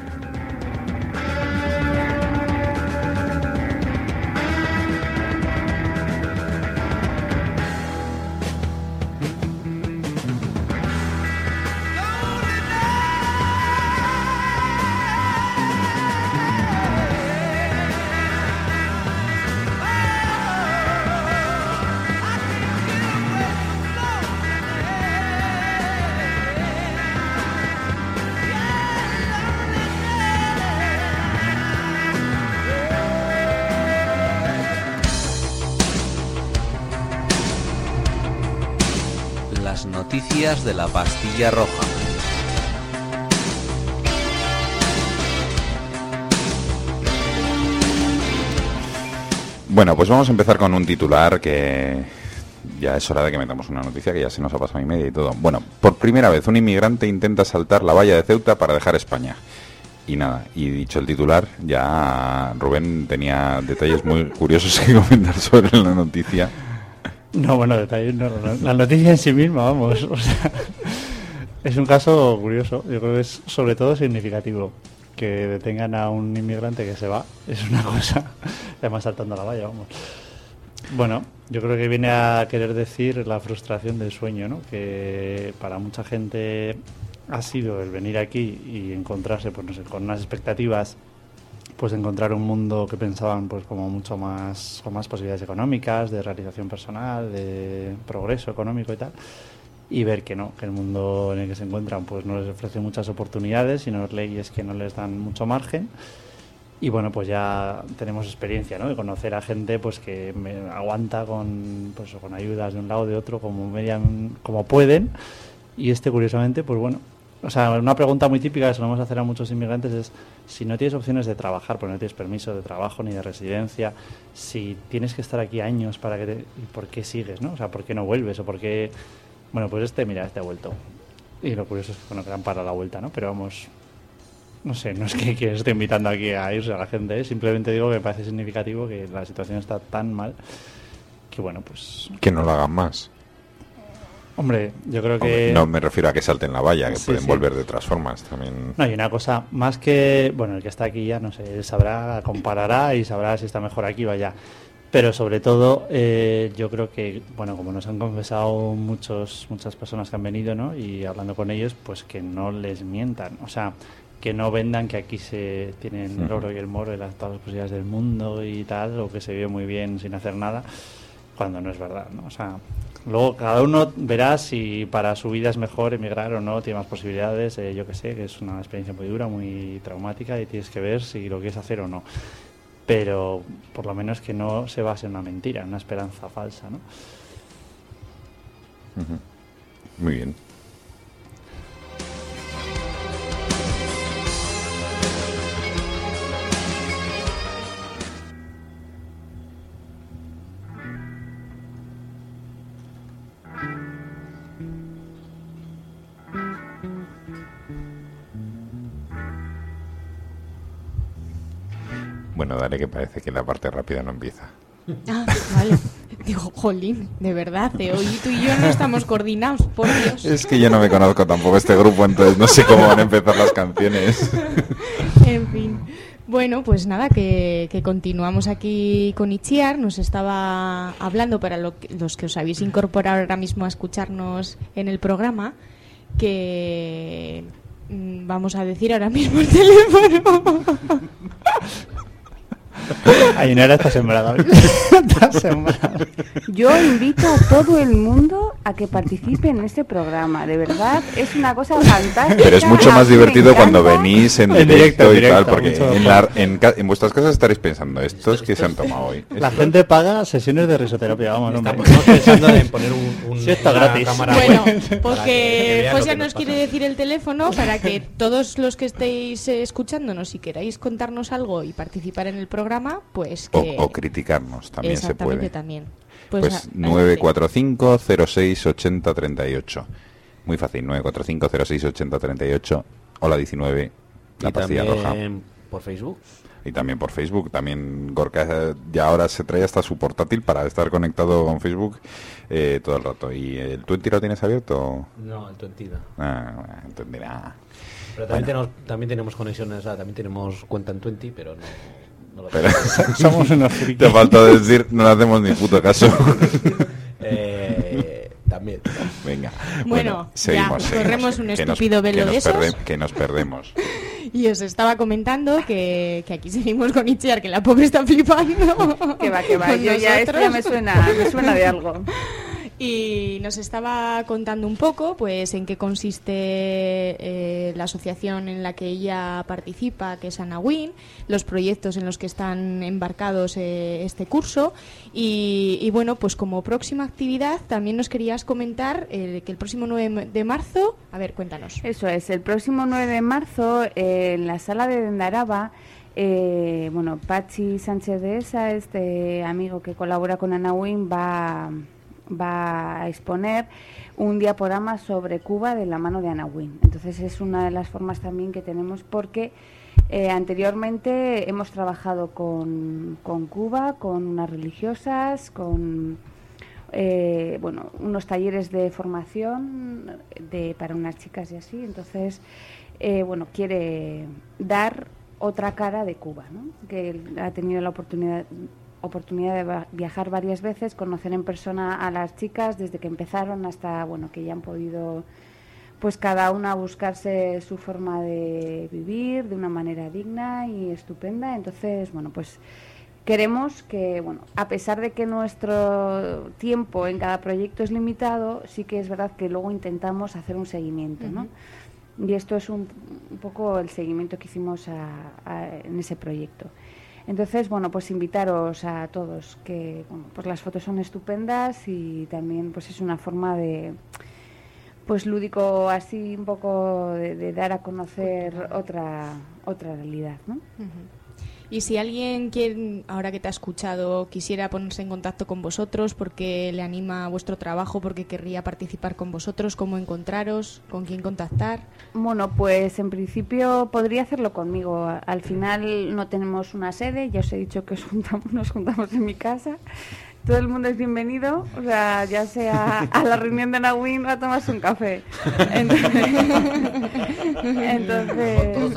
De la pastilla roja. Bueno, pues vamos a empezar con un titular que ya es hora de que metamos una noticia que ya se nos ha pasado y media y todo. Bueno, por primera vez un inmigrante intenta saltar la valla de Ceuta para dejar España. Y nada, y dicho el titular, ya Rubén tenía detalles muy curiosos que comentar sobre la noticia. No, bueno, detalles no, no, La noticia en sí misma, vamos. o sea, es un caso curioso. Yo creo que es sobre todo significativo que detengan a un inmigrante que se va. Es una cosa. Además saltando la valla, vamos. Bueno, yo creo que viene a querer decir la frustración del sueño, ¿no? Que para mucha gente ha sido el venir aquí y encontrarse, pues no sé, con unas expectativas pues encontrar un mundo que pensaban pues como mucho más con más posibilidades económicas, de realización personal, de progreso económico y tal y ver que no, que el mundo en el que se encuentran pues no les ofrece muchas oportunidades, sino leyes que no les dan mucho margen. Y bueno, pues ya tenemos experiencia, ¿no? De conocer a gente pues que me aguanta con pues con ayudas de un lado de otro como median, como pueden. Y este curiosamente, pues bueno, o sea, una pregunta muy típica que solemos hacer a muchos inmigrantes es si no tienes opciones de trabajar, porque no tienes permiso de trabajo ni de residencia, si tienes que estar aquí años para que te, ¿y por qué sigues, no? O sea, ¿por qué no vuelves o por qué bueno, pues este, mira, este ha vuelto. Y lo curioso es que bueno, quedan para la vuelta, ¿no? Pero vamos, no sé, no es que, que esté invitando aquí a irse a la gente, ¿eh? simplemente digo que me parece significativo que la situación está tan mal que bueno, pues... Que no lo hagan más. Hombre, yo creo Hombre, que... no me refiero a que salten la valla, que Sí, pueden sí. volver de otras formas también. No, hay una cosa, más que, bueno, el que está aquí ya, no sé, él sabrá, comparará y sabrá si está mejor aquí o allá. Pero sobre todo, eh, yo creo que, bueno, como nos han confesado muchos, muchas personas que han venido, ¿no? Y hablando con ellos, pues que no les mientan. O sea, que no vendan que aquí se tienen el oro y el moro y las, todas las posibilidades del mundo y tal, o que se vive muy bien sin hacer nada, cuando no es verdad, ¿no? O sea, luego cada uno verá si para su vida es mejor emigrar o no, tiene más posibilidades, eh, yo que sé, que es una experiencia muy dura, muy traumática y tienes que ver si lo quieres hacer o no. Pero por lo menos que no se base en una mentira, en una esperanza falsa, ¿no? Muy bien. Bueno, dale que parece que la parte rápida no empieza. Ah, vale. Digo, jolín, de verdad, eh, hoy tú y yo no estamos coordinados, por Dios. Es que yo no me conozco tampoco este grupo, entonces no sé cómo van a empezar las canciones. En fin. Bueno, pues nada, que, que continuamos aquí con Ichiar. Nos estaba hablando para lo que- los que os habéis incorporado ahora mismo a escucharnos en el programa, que mm, vamos a decir ahora mismo el teléfono. Ainara está sembrada. está sembrada. Yo invito a todo el mundo a que participe en este programa. De verdad, es una cosa fantástica. Pero es mucho más divertido cuando venís en En directo, y tal, porque en, la- en, ca- en vuestras casas estaréis pensando, ¿estos que se han tomado hoy? La gente paga sesiones de risoterapia, vamos, hombre. Estamos pensando en poner un, un- Sí, está una gratis. cámara Bueno, web para pues que que vean pues lo ya que nos quiere decir el teléfono para que todos los que estéis eh, escuchándonos y queráis contarnos algo y participar en el programa, pues O, que o criticarnos, también se puede. también. Pues, Pues, a- 945 06 80 38. Muy fácil, 945 06 80 38. Hola 19, la Y pastilla también roja. por Facebook. Y también por Facebook. También Gorka eh, ya ahora se trae hasta su portátil para estar conectado con Facebook eh, todo el rato. ¿Y el Twenty lo tienes abierto? No, el Twenty no. Ah, bueno, entenderá. Pero también, tenemos, también tenemos conexiones, o sea, también tenemos cuenta en Twenty, pero no, no lo Pero- Somos unos frikis. Te falta decir, no le hacemos ni puto caso. Eh, también. Venga. Bueno, seguimos, ya, seguimos, corremos un estúpido velo de esos. perde- que nos perdemos. Y os estaba comentando que, que aquí seguimos con Itziar, que la pobre está flipando. Que va, que va. Yo ya, esto ya me suena, me suena de algo. Y nos estaba contando un poco, pues, en qué consiste eh, la asociación en la que ella participa, que es Anawin, los proyectos en los que están embarcados eh, este curso. Y, y, bueno, pues como próxima actividad también nos querías comentar eh, que el próximo 9 de marzo, a ver, cuéntanos. Eso es, el próximo 9 de marzo eh, en la sala de Dendaraba, eh, bueno, Pachi Sánchez de Esa, este amigo que colabora con Anawin, va, va a exponer un diaporama sobre Cuba de la mano de Anawin. Entonces es una de las formas también que tenemos porque eh, anteriormente hemos trabajado con, con Cuba, con unas religiosas, con eh, bueno, unos talleres de formación de, para unas chicas y así. Entonces, eh, bueno, quiere dar otra cara de Cuba, ¿no? que ha tenido la oportunidad oportunidad de viajar varias veces, conocer en persona a las chicas desde que empezaron hasta bueno que ya han podido pues cada una buscarse su forma de vivir de una manera digna y estupenda. Entonces, bueno, pues queremos que, bueno, a pesar de que nuestro tiempo en cada proyecto es limitado, sí que es verdad que luego intentamos hacer un seguimiento, ¿no? Y esto es un, un poco el seguimiento que hicimos a- a- en ese proyecto. Entonces, bueno, pues invitaros a todos que, bueno, pues las fotos son estupendas y también pues es una forma de, pues lúdico así un poco de, de dar a conocer otra otra realidad, ¿no? Y si alguien quiere, ahora que te ha escuchado, quisiera ponerse en contacto con vosotros porque le anima a vuestro trabajo, porque querría participar con vosotros, cómo encontraros, con quién contactar. Bueno, pues en principio podría hacerlo conmigo. Al final no tenemos una sede, ya os he dicho que os juntamos, nos juntamos en mi casa. Todo el mundo es bienvenido, o sea, ya sea a la reunión de Nawin o a tomarse un café. Entonces, Todos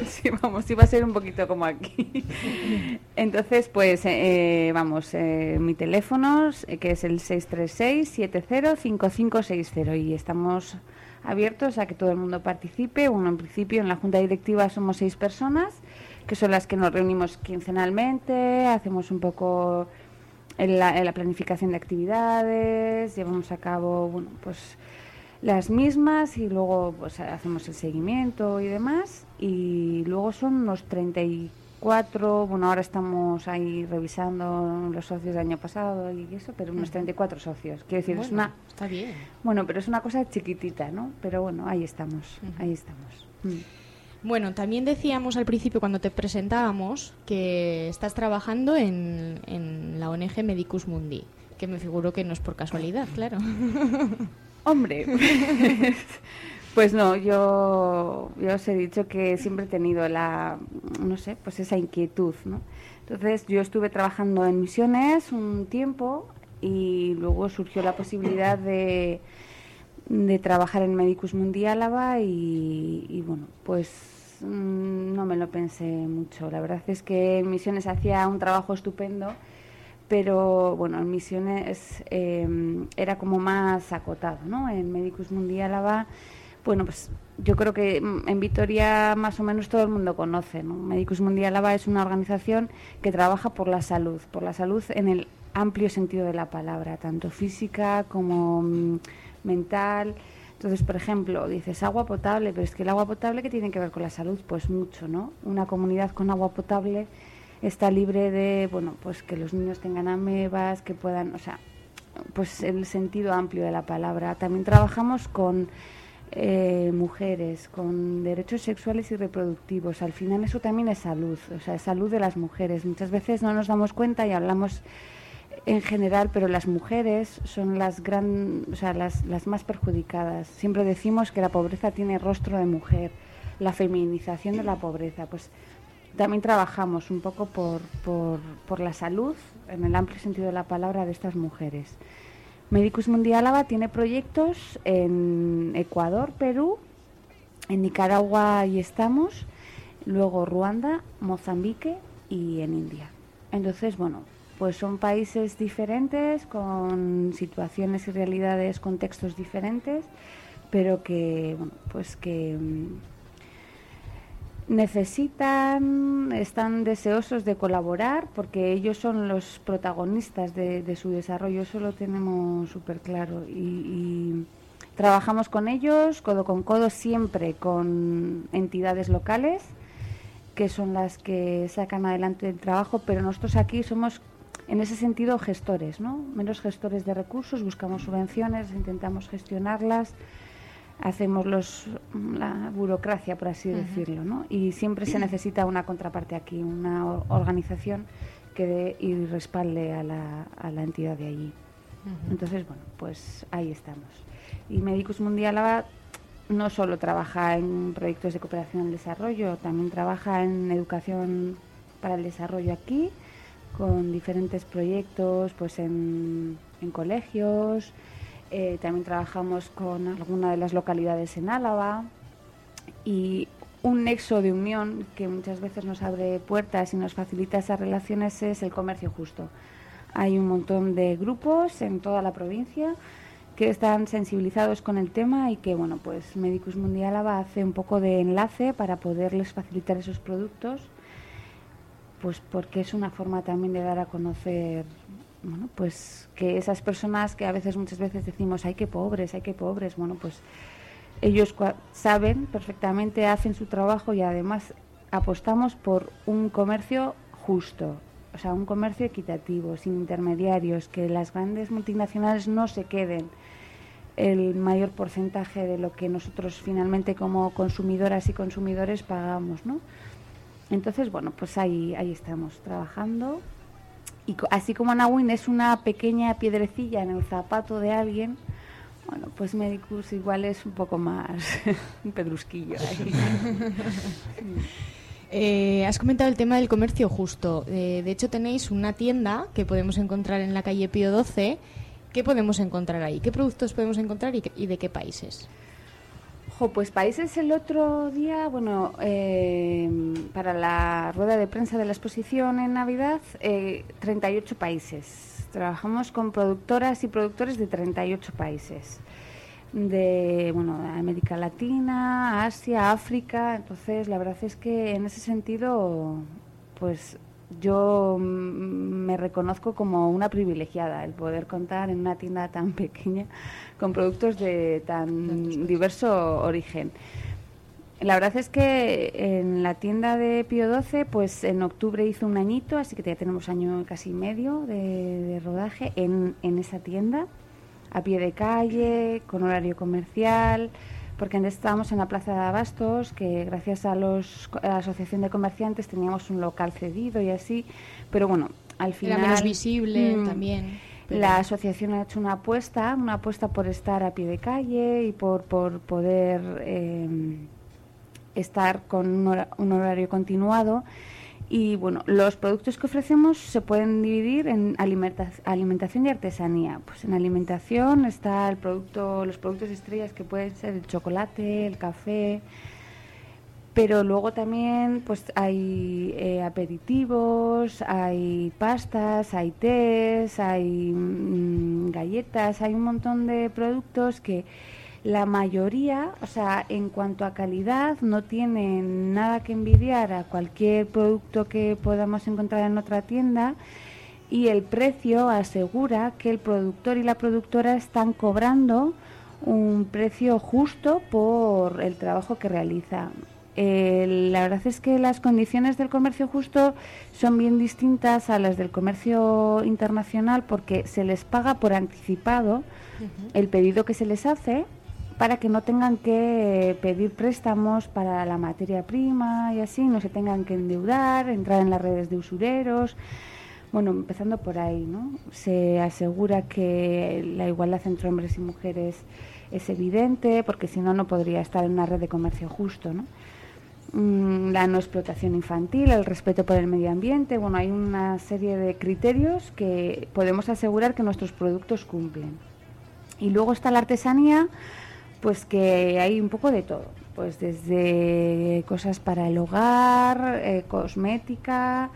sí, vamos, iba a ser un poquito como aquí. Entonces, pues, eh, vamos, eh, mi teléfono, eh, que es el 636-705560, y estamos abiertos a que todo el mundo participe. Bueno, en principio, en la junta directiva somos seis personas, que son las que nos reunimos quincenalmente, hacemos un poco en la, en la planificación de actividades, llevamos a cabo, bueno, pues las mismas y luego pues hacemos el seguimiento y demás y luego son unos 34 bueno ahora estamos ahí revisando los socios del año pasado y eso pero unos 34 socios quiero decir es una está bien. bueno pero es una cosa chiquitita no pero bueno ahí estamos ahí estamos Mm. Bueno, también decíamos al principio cuando te presentábamos que estás trabajando en, en la ONG Medicus Mundi, que me figuro que no es por casualidad, claro. Hombre, pues no, yo, yo os he dicho que siempre he tenido la, no sé, pues esa inquietud, ¿no? Entonces yo estuve trabajando en misiones un tiempo y luego surgió la posibilidad de, trabajar en Medicus Mundi Álava y, y bueno, pues mm, no me lo pensé mucho. La verdad es que en misiones hacía un trabajo estupendo pero bueno, en Misiones eh, era como más acotado, ¿no? En Medicus Mundi Álava, bueno, pues yo creo que mm, en Vitoria más o menos todo el mundo conoce, ¿no? Medicus Mundi Álava es una organización que trabaja por la salud, por la salud en el amplio sentido de la palabra, tanto física como mm, mental. Entonces, por ejemplo, dices agua potable, pero es que el agua potable, ¿qué tiene que ver con la salud? Pues mucho, ¿no? Una comunidad con agua potable está libre de, bueno, pues que los niños tengan amebas, que puedan, o sea, pues el sentido amplio de la palabra. También trabajamos con eh, mujeres, con derechos sexuales y reproductivos. Al final eso también es salud, o sea, es salud de las mujeres. Muchas veces no nos damos cuenta y hablamos en general, pero las mujeres son las gran, o sea, las, las más perjudicadas. Siempre decimos que la pobreza tiene rostro de mujer, la feminización de la pobreza, pues también trabajamos un poco por, por, la salud, en el amplio sentido de la palabra, de estas mujeres. Medicus Mundi Álava tiene proyectos en Ecuador, Perú, en Nicaragua y estamos, luego Ruanda, Mozambique y en India. Entonces, bueno, pues son países diferentes, con situaciones y realidades, contextos diferentes, pero que, bueno, pues que mm, necesitan, están deseosos de colaborar porque ellos son los protagonistas de, su desarrollo, eso lo tenemos súper claro. Y, y trabajamos con ellos, codo con codo, siempre con entidades locales que son las que sacan adelante el trabajo, pero nosotros aquí somos en ese sentido gestores, ¿no? Menos gestores de recursos, buscamos subvenciones, intentamos gestionarlas, hacemos los, la burocracia, por así decirlo, ¿no? Y siempre se necesita una contraparte aquí, una organización que dé y respalde a la, a la entidad de allí. Entonces, bueno, pues ahí estamos. Y Medicus Mundial ABA no solo trabaja en proyectos de cooperación al desarrollo, también trabaja en educación para el desarrollo aquí, con diferentes proyectos pues en, en colegios. Eh, también trabajamos con alguna de las localidades en Álava y un nexo de unión que muchas veces nos abre puertas y nos facilita esas relaciones es el comercio justo. Hay un montón de grupos en toda la provincia que están sensibilizados con el tema y que, bueno, pues Medicus Mundial ABA hace un poco de enlace para poderles facilitar esos productos, pues porque es una forma también de dar a conocer, bueno, pues que esas personas que a veces, muchas veces decimos, ay, qué pobres, ay, qué pobres, bueno, pues ellos saben perfectamente, hacen su trabajo y además apostamos por un comercio justo, o sea, un comercio equitativo, sin intermediarios, que las grandes multinacionales no se queden el mayor porcentaje de lo que nosotros finalmente como consumidoras y consumidores pagamos, ¿no? Entonces, bueno, pues ahí, ahí estamos trabajando. Y así como Nawin es una pequeña piedrecilla en el zapato de alguien, bueno, pues Medicus igual es un poco más un pedrusquillo ahí. Eh, has comentado el tema del comercio justo. Eh, de hecho, tenéis una tienda que podemos encontrar en la calle Pío 12. ¿Qué podemos encontrar ahí? ¿Qué productos podemos encontrar y, y de qué países? Pues países el otro día, bueno, eh, para la rueda de prensa de la exposición en Navidad, eh, 38 países. Trabajamos con productoras y productores de 38 países. De, bueno, América Latina, Asia, África. Entonces, la verdad es que en ese sentido, pues yo mm, me reconozco como una privilegiada el poder contar en una tienda tan pequeña con productos de tan diverso origen. La verdad es que en la tienda de Pío 12, pues en octubre hizo un añito, así que ya tenemos año casi medio de, de rodaje en, en esa tienda, a pie de calle, con horario comercial, porque antes estábamos en la Plaza de Abastos, que gracias a, los, a la Asociación de Comerciantes teníamos un local cedido y así, pero bueno, al final... Era menos visible Mm, también. pero- La asociación ha hecho una apuesta, una apuesta por estar a pie de calle y por, por poder eh, estar con un, un horario continuado. Y bueno, los productos que ofrecemos se pueden dividir en alimenta- alimentación y artesanía. Pues en alimentación está el producto, los productos estrellas que pueden ser el chocolate, el café, pero luego también pues hay eh, aperitivos, hay pastas, hay tés, hay mm, galletas, hay un montón de productos que la mayoría, o sea, en cuanto a calidad, no tienen nada que envidiar a cualquier producto que podamos encontrar en otra tienda y el precio asegura que el productor y la productora están cobrando un precio justo por el trabajo que realiza. Eh, la verdad es que las condiciones del comercio justo son bien distintas a las del comercio internacional porque se les paga por anticipado el pedido que se les hace para que no tengan que pedir préstamos para la materia prima y así, no se tengan que endeudar, entrar en las redes de usureros. Bueno, empezando por ahí, ¿no? Se asegura que la igualdad entre hombres y mujeres es evidente, porque si no, no podría estar en una red de comercio justo, ¿no? Mm, La no explotación infantil, el respeto por el medio ambiente, bueno, hay una serie de criterios que podemos asegurar que nuestros productos cumplen. Y luego está la artesanía, pues que hay un poco de todo, pues desde cosas para el hogar, eh, cosmética,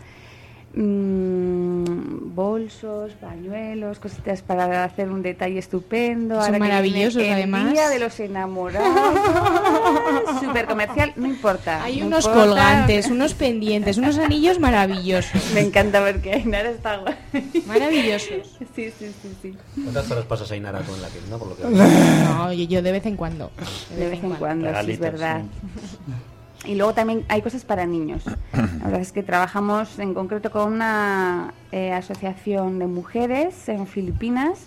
mm, bolsos, pañuelos, cositas para hacer un detalle estupendo. Son Ahora que maravillosos, el además. Día de los enamorados. Súper comercial, no importa. Hay no unos importa. colgantes, unos pendientes, unos anillos maravillosos. Me encanta porque Ainara está guay. Maravillosos. Sí, sí, sí, sí. ¿Cuántas horas pasas ahí Nara con la que? Por lo que No, yo, yo de vez en cuando. De vez en cuando, sí, es verdad. Y luego también hay cosas para niños. La verdad es que trabajamos en concreto con una eh, asociación de mujeres en Filipinas.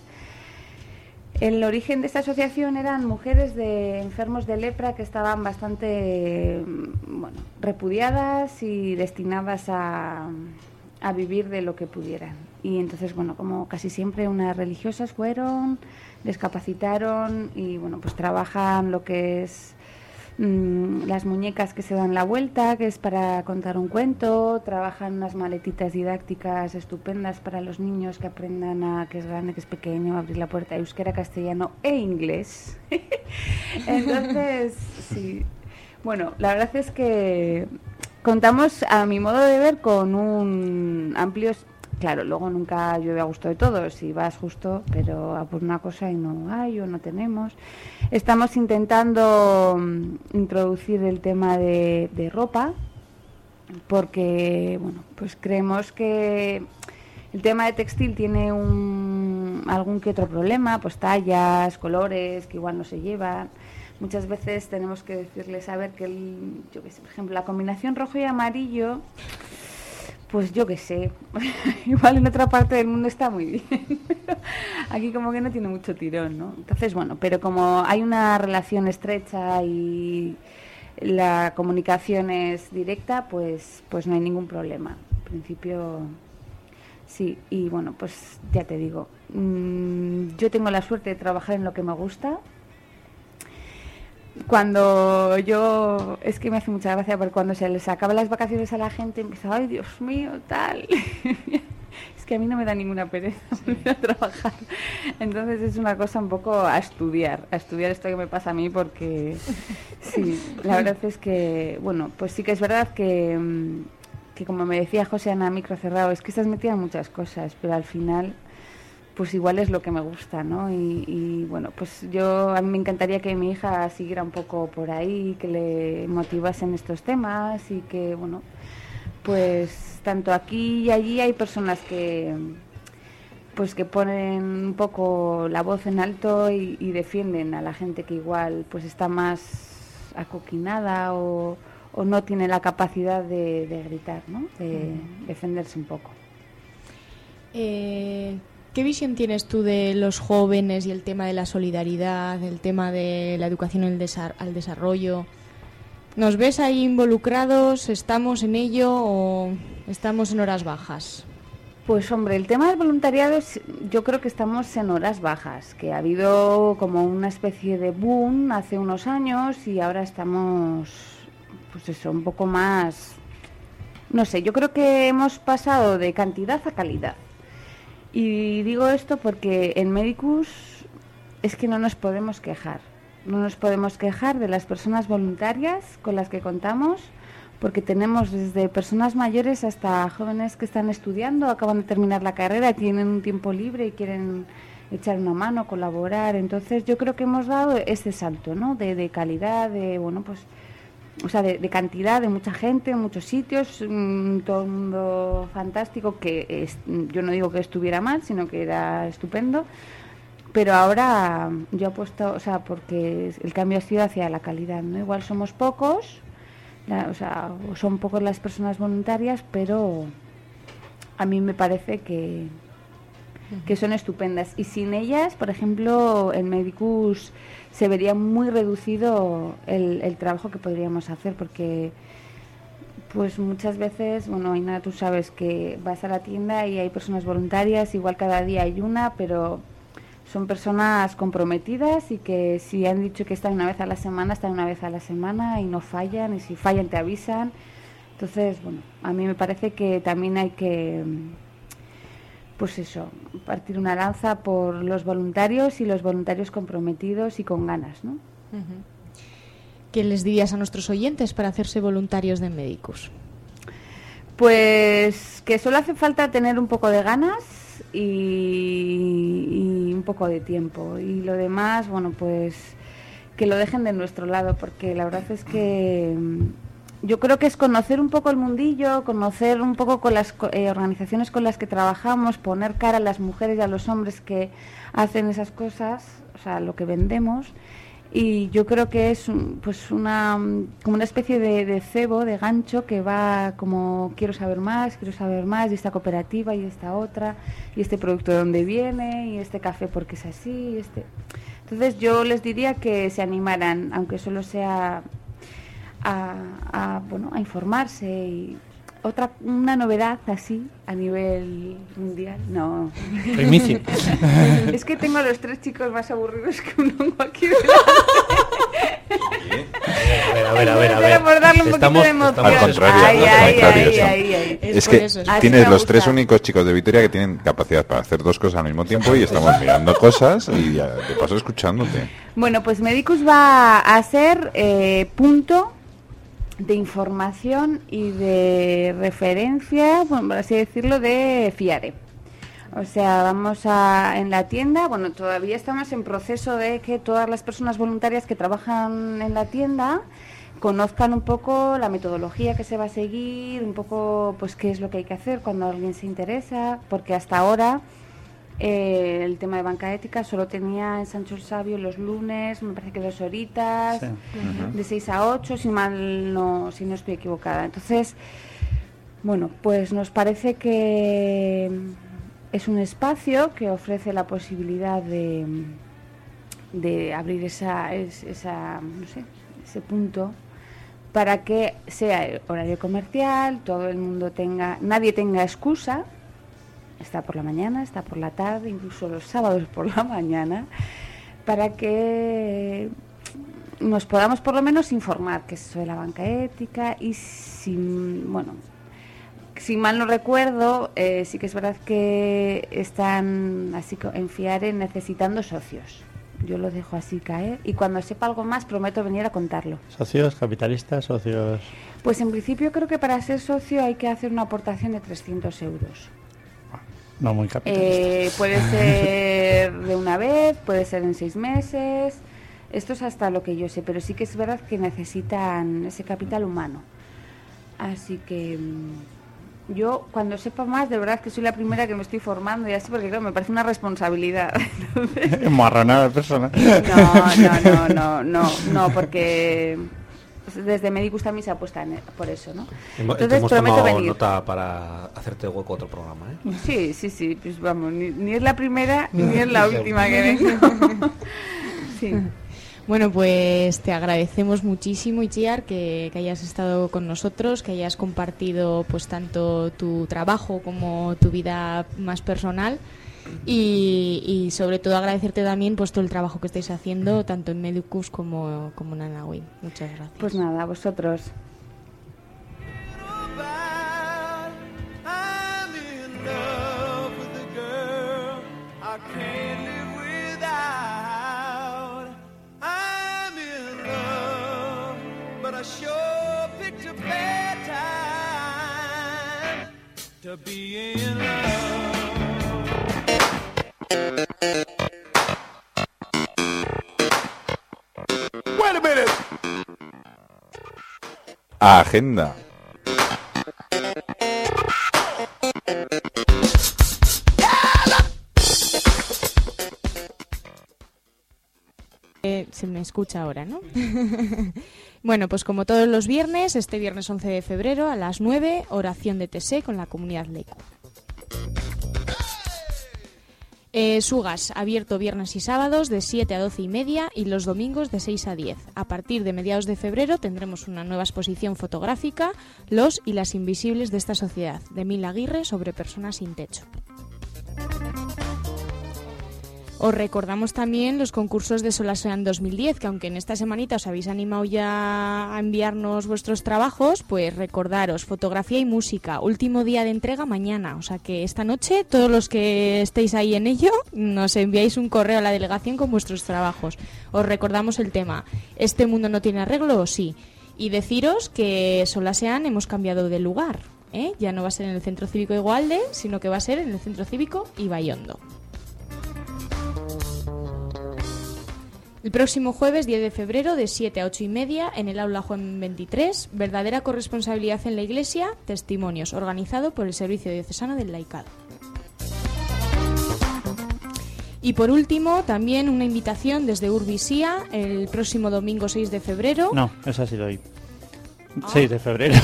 El origen de esta asociación eran mujeres de enfermos de lepra que estaban bastante mm, bueno, repudiadas y destinadas a, a vivir de lo que pudieran. Y entonces, bueno, como casi siempre unas religiosas fueron, descapacitaron y bueno, pues trabajan lo que es mm, las muñecas que se dan la vuelta, que es para contar un cuento, trabajan unas maletitas didácticas estupendas para los niños que aprendan a que es grande, que es pequeño, abrir la puerta euskera, castellano e inglés. Entonces, sí. Bueno, la verdad es que contamos, a mi modo de ver, con un amplio... Claro, luego nunca llueve a gusto de todos, si vas justo, pero a por una cosa y no hay o no tenemos. Estamos intentando mm, introducir el tema de, de ropa, porque, bueno, pues creemos que el tema de textil tiene un, algún que otro problema, pues tallas, colores que igual no se llevan. Muchas veces tenemos que decirles, a ver, que el, yo sé, por ejemplo, la combinación rojo y amarillo, pues yo qué sé, igual en otra parte del mundo está muy bien, aquí como que no tiene mucho tirón, ¿no? Entonces, bueno, pero como hay una relación estrecha y la comunicación es directa, pues, pues no hay ningún problema. En principio, sí, y bueno, pues ya te digo, mm, yo tengo la suerte de trabajar en lo que me gusta, cuando yo es que me hace mucha gracia porque cuando se les acaban las vacaciones a la gente empieza ay Dios mío tal es que a mí no me da ninguna pereza volver a trabajar. Entonces es una cosa un poco a estudiar a estudiar esto que me pasa a mí porque sí la verdad es que bueno pues sí que es verdad que mm, que como me decía José Ana micro cerrado es que estás metida en muchas cosas pero al final pues igual es lo que me gusta, ¿no? Y, y, bueno, pues yo a mí me encantaría que mi hija siguiera un poco por ahí, que le motivasen estos temas y que, bueno, pues tanto aquí y allí hay personas que pues que ponen un poco la voz en alto y, y defienden a la gente que igual pues está más acoquinada o, o no tiene la capacidad de, de gritar, ¿no? De defenderse un poco. Eh, ¿Qué visión tienes tú de los jóvenes y el tema de la solidaridad, el tema de la educación al, desa- al desarrollo? ¿Nos ves ahí involucrados? ¿Estamos en ello o estamos en horas bajas? Pues hombre, el tema del voluntariado yo creo que estamos en horas bajas, que ha habido como una especie de boom hace unos años y ahora estamos, pues eso, un poco más, no sé, yo creo que hemos pasado de cantidad a calidad. Y digo esto porque en Medicus es que no nos podemos quejar. No nos podemos quejar de las personas voluntarias con las que contamos, porque tenemos desde personas mayores hasta jóvenes que están estudiando, acaban de terminar la carrera, tienen un tiempo libre y quieren echar una mano, colaborar. Entonces yo creo que hemos dado ese salto, ¿no? De, de calidad, de, bueno, pues o sea, de, de cantidad, de mucha gente, en muchos sitios, mm, todo el mundo fantástico, que es- yo no digo que estuviera mal, sino que era estupendo, pero ahora yo apuesto, o sea, porque el cambio ha sido hacia la calidad, ¿no? Igual somos pocos, la- o sea, son pocos las personas voluntarias, pero a mí me parece que, que son estupendas. Y sin ellas, por ejemplo, en Medicus se vería muy reducido el, el trabajo que podríamos hacer, porque pues muchas veces, bueno, Aina, tú sabes que vas a la tienda y hay personas voluntarias, igual cada día hay una, pero son personas comprometidas y que si han dicho que están una vez a la semana, están una vez a la semana y no fallan, y si fallan te avisan. Entonces, bueno, a mí me parece que también hay que, pues eso, partir una lanza por los voluntarios y los voluntarios comprometidos y con ganas, ¿no? ¿Qué les dirías a nuestros oyentes para hacerse voluntarios de Medicus? Pues que solo hace falta tener un poco de ganas y, y un poco de tiempo. Y lo demás, bueno, pues que lo dejen de nuestro lado, porque la verdad es que yo creo que es conocer un poco el mundillo, conocer un poco con las eh, organizaciones con las que trabajamos, poner cara a las mujeres y a los hombres que hacen esas cosas, o sea, lo que vendemos. Y yo creo que es pues una mm, como una especie de, cebo, de gancho que va como quiero saber más, quiero saber más, y esta cooperativa y esta otra, y este producto de dónde viene, y este café porque es así, este. Entonces yo les diría que se animaran, aunque solo sea a, a, bueno, a informarse y otra una novedad así a nivel mundial no es que tengo a los tres chicos más aburridos que un hongo aquí A ver, a ver, a ver. A ver. Era por darle un poquito Estamos- de. Al contrario, Ay, al ay, contrario, ay, eso. ay, ay. Es, Es que por eso, es- tienes los tres únicos chicos de Vitoria que tienen capacidad para hacer dos cosas al mismo tiempo y estamos mirando cosas y ya, de paso escuchándote. Bueno, pues Medicus va a ser eh, punto de información y de referencia, bueno, por así decirlo, de FIARE. O sea, vamos a en la tienda, bueno, todavía estamos en proceso de que todas las personas voluntarias que trabajan en la tienda conozcan un poco la metodología que se va a seguir, un poco pues qué es lo que hay que hacer cuando alguien se interesa, porque hasta ahora eh, el tema de banca ética solo tenía en Sancho el Sabio los lunes, me parece que dos horitas, Sí. de 6 a 8, si mal no, si no estoy equivocada. Entonces, bueno, pues nos parece que es un espacio que ofrece la posibilidad de, de abrir esa, es- esa, no sé, ese punto para que sea horario comercial, todo el mundo tenga, nadie tenga excusa, está por la mañana, está por la tarde, incluso los sábados por la mañana, para que nos podamos por lo menos informar qué es eso de la banca ética y si, bueno, si mal no recuerdo, eh, sí que es verdad que están así co- en FIARE necesitando socios. Yo lo dejo así caer y cuando sepa algo más prometo venir a contarlo. Socios, capitalistas, socios. Pues en principio creo que para ser socio hay que hacer una aportación de 300 euros. No muy capitalistas. Eh, puede ser de una vez, puede ser en seis meses. Esto es hasta lo que yo sé, pero sí que es verdad que necesitan ese capital humano. Así que mm, yo, cuando sepa más, de verdad que soy la primera que me estoy formando y así, porque claro, me parece una responsabilidad. Marronada de persona. No, no, no, no, no, no, porque desde Medicus también se apuesta en- por eso, ¿no? Entonces hemos prometo tomado venir. nota para hacerte hueco a otro programa, ¿eh? Sí, sí, sí, pues vamos, ni, ni es la primera ni es la última que vengo. sí. Bueno, pues te agradecemos muchísimo, Itziar, que, que hayas estado con nosotros, que hayas compartido pues tanto tu trabajo como tu vida más personal y, y sobre todo agradecerte también pues todo el trabajo que estáis haciendo tanto en Medicus como, como en Anawin. Muchas gracias. Pues nada, a vosotros. To be in love. Wait a minute. Agenda. Eh, se me escucha ahora, ¿no? bueno, pues como todos los viernes, este viernes 11 de febrero a las 9, oración de TC con la comunidad Leico. Eh, Sugas, abierto viernes y sábados de 7 a 12 y media y los domingos de 6 a 10. A partir de mediados de febrero tendremos una nueva exposición fotográfica, Los y las invisibles de esta sociedad, de Mil Aguirre sobre personas sin techo. Os recordamos también los concursos de Solasean 2010, que aunque en esta semanita os habéis animado ya a enviarnos vuestros trabajos, pues recordaros, fotografía y música, último día de entrega mañana. O sea que esta noche, todos los que estéis ahí en ello, nos enviáis un correo a la delegación con vuestros trabajos. Os recordamos el tema, ¿este mundo no tiene arreglo o sí? Y deciros que Solasean hemos cambiado de lugar. ¿eh? Ya no va a ser en el Centro Cívico Igualde, sino que va a ser en el Centro Cívico Ibayondo. El próximo jueves 10 de febrero de 7 a 8 y media en el aula Juan 23, verdadera corresponsabilidad en la Iglesia, testimonios, organizado por el Servicio Diocesano del Laicado. Y por último, también una invitación desde Urbisía el próximo domingo 6 de febrero. No, sido hoy. Ah. 6 de febrero.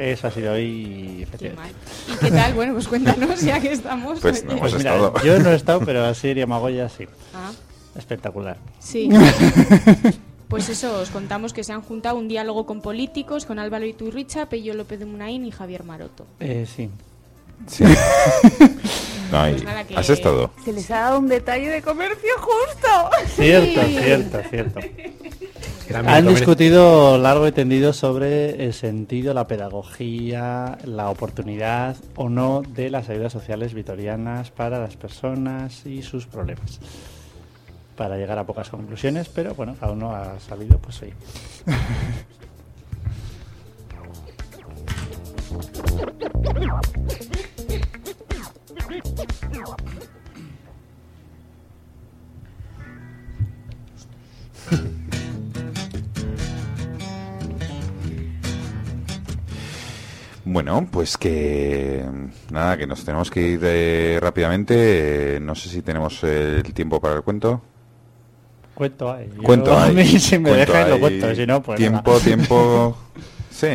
eso ha sido hoy. efectivamente. ¿Y qué tal? Bueno, pues cuéntanos ya que estamos. Pues no hemos Pues mira, estado. yo no he estado, pero así Magoya sí. Ah, Espectacular. sí. Pues eso, os contamos que se han juntado un diálogo con políticos, con Álvaro Iturricha, Pello López de Munaín y Javier Maroto. Eh, sí. Sí. No, Pues ¿Has estado? Se les ha dado un detalle de comercio justo. Cierto, Sí. cierto, cierto. Han discutido largo y tendido sobre el sentido, la pedagogía, la oportunidad o no de las ayudas sociales vitorianas para las personas y sus problemas. Para llegar a pocas conclusiones, pero bueno, cada uno ha sabido, pues sí. Bueno, pues que nada, que nos tenemos que ir eh, rápidamente. Eh, no sé si tenemos el tiempo para el cuento. Cuento hay. Yo- Cuento a hay. mí si me Cuento dejan lo cuento, si no, pues Tiempo, nada. tiempo... Sí,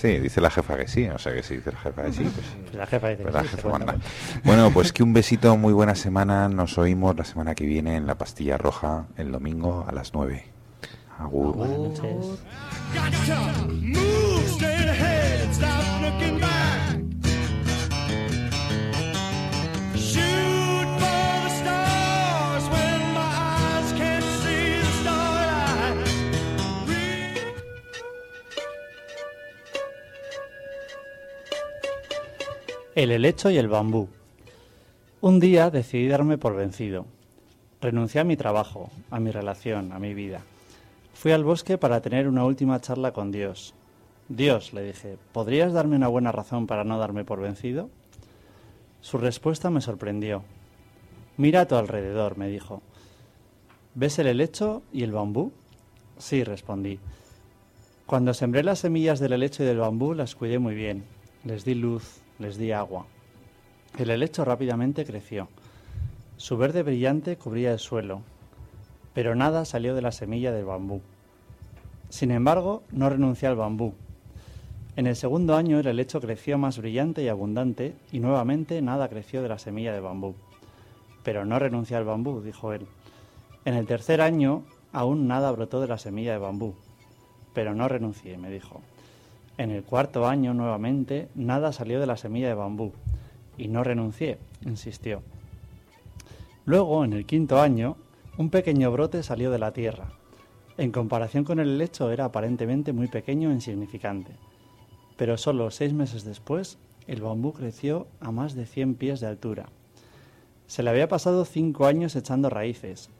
sí, dice la jefa que sí. O sea que si dice la jefa que sí, pues... Pues la jefa dice que pues la sí, jefa manda. Bueno, pues que un besito, muy buena semana. Nos oímos la semana que viene en la pastilla roja, el domingo a las 9. Agur. Buenas noches. El helecho y el bambú. Un día decidí darme por vencido. Renuncié a mi trabajo, a mi relación, a mi vida. Fui al bosque para tener una última charla con Dios. Dios, le dije, ¿podrías darme una buena razón para no darme por vencido? Su respuesta me sorprendió. Mira a tu alrededor, me dijo. ¿Ves el helecho y el bambú? Sí, respondí. Cuando sembré las semillas del helecho y del bambú las cuidé muy bien. Les di luz, les di agua. El helecho rápidamente creció. Su verde brillante cubría el suelo, pero nada salió de la semilla del bambú. Sin embargo, no renuncié al bambú. En el segundo año el helecho creció más brillante y abundante y nuevamente nada creció de la semilla de bambú. Pero no renuncié al bambú, dijo él. En el tercer año aún nada brotó de la semilla de bambú. Pero no renuncié, me dijo. En el cuarto año nuevamente nada salió de la semilla de bambú. Y no renuncié, insistió. Luego, en el quinto año, un pequeño brote salió de la tierra. En comparación con el helecho era aparentemente muy pequeño e insignificante. Pero solo seis meses después, el bambú creció a más de 100 pies de altura. Se le había pasado cinco años echando raíces.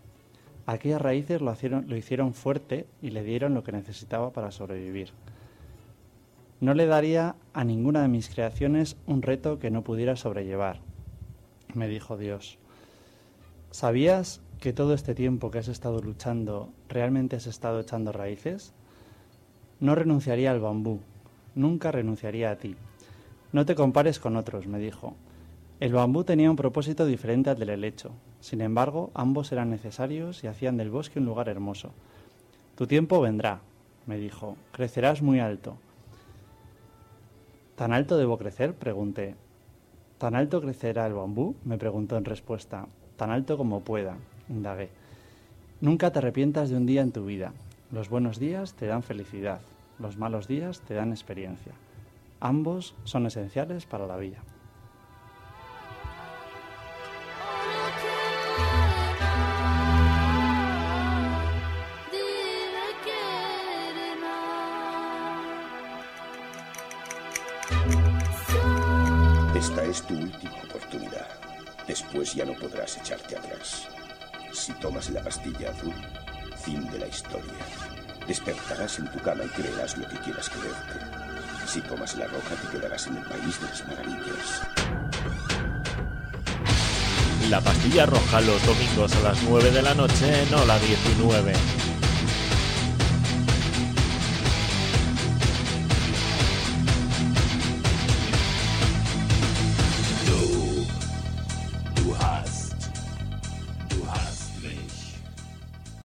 Aquellas raíces lo hicieron fuerte y le dieron lo que necesitaba para sobrevivir. No le daría a ninguna de mis creaciones un reto que no pudiera sobrellevar, me dijo Dios. ¿Sabías que todo este tiempo que has estado luchando realmente has estado echando raíces? No renunciaría al bambú, nunca renunciaría a ti. No te compares con otros, me dijo. El bambú tenía un propósito diferente al del helecho. Sin embargo, ambos eran necesarios y hacían del bosque un lugar hermoso. Tu tiempo vendrá, me dijo. Crecerás muy alto. ¿Tan alto debo crecer? pregunté. ¿Tan alto crecerá el bambú? me preguntó en respuesta. Tan alto como pueda, indagué. Nunca te arrepientas de un día en tu vida. Los buenos días te dan felicidad, los malos días te dan experiencia. Ambos son esenciales para la vida. Echarte atrás. Si tomas la pastilla azul, fin de la historia. Despertarás en tu cama y creerás lo que quieras creerte. Si tomas la roja te quedarás en el país de las maravillas. La pastilla roja los domingos a las 9 de la noche en Hola 19.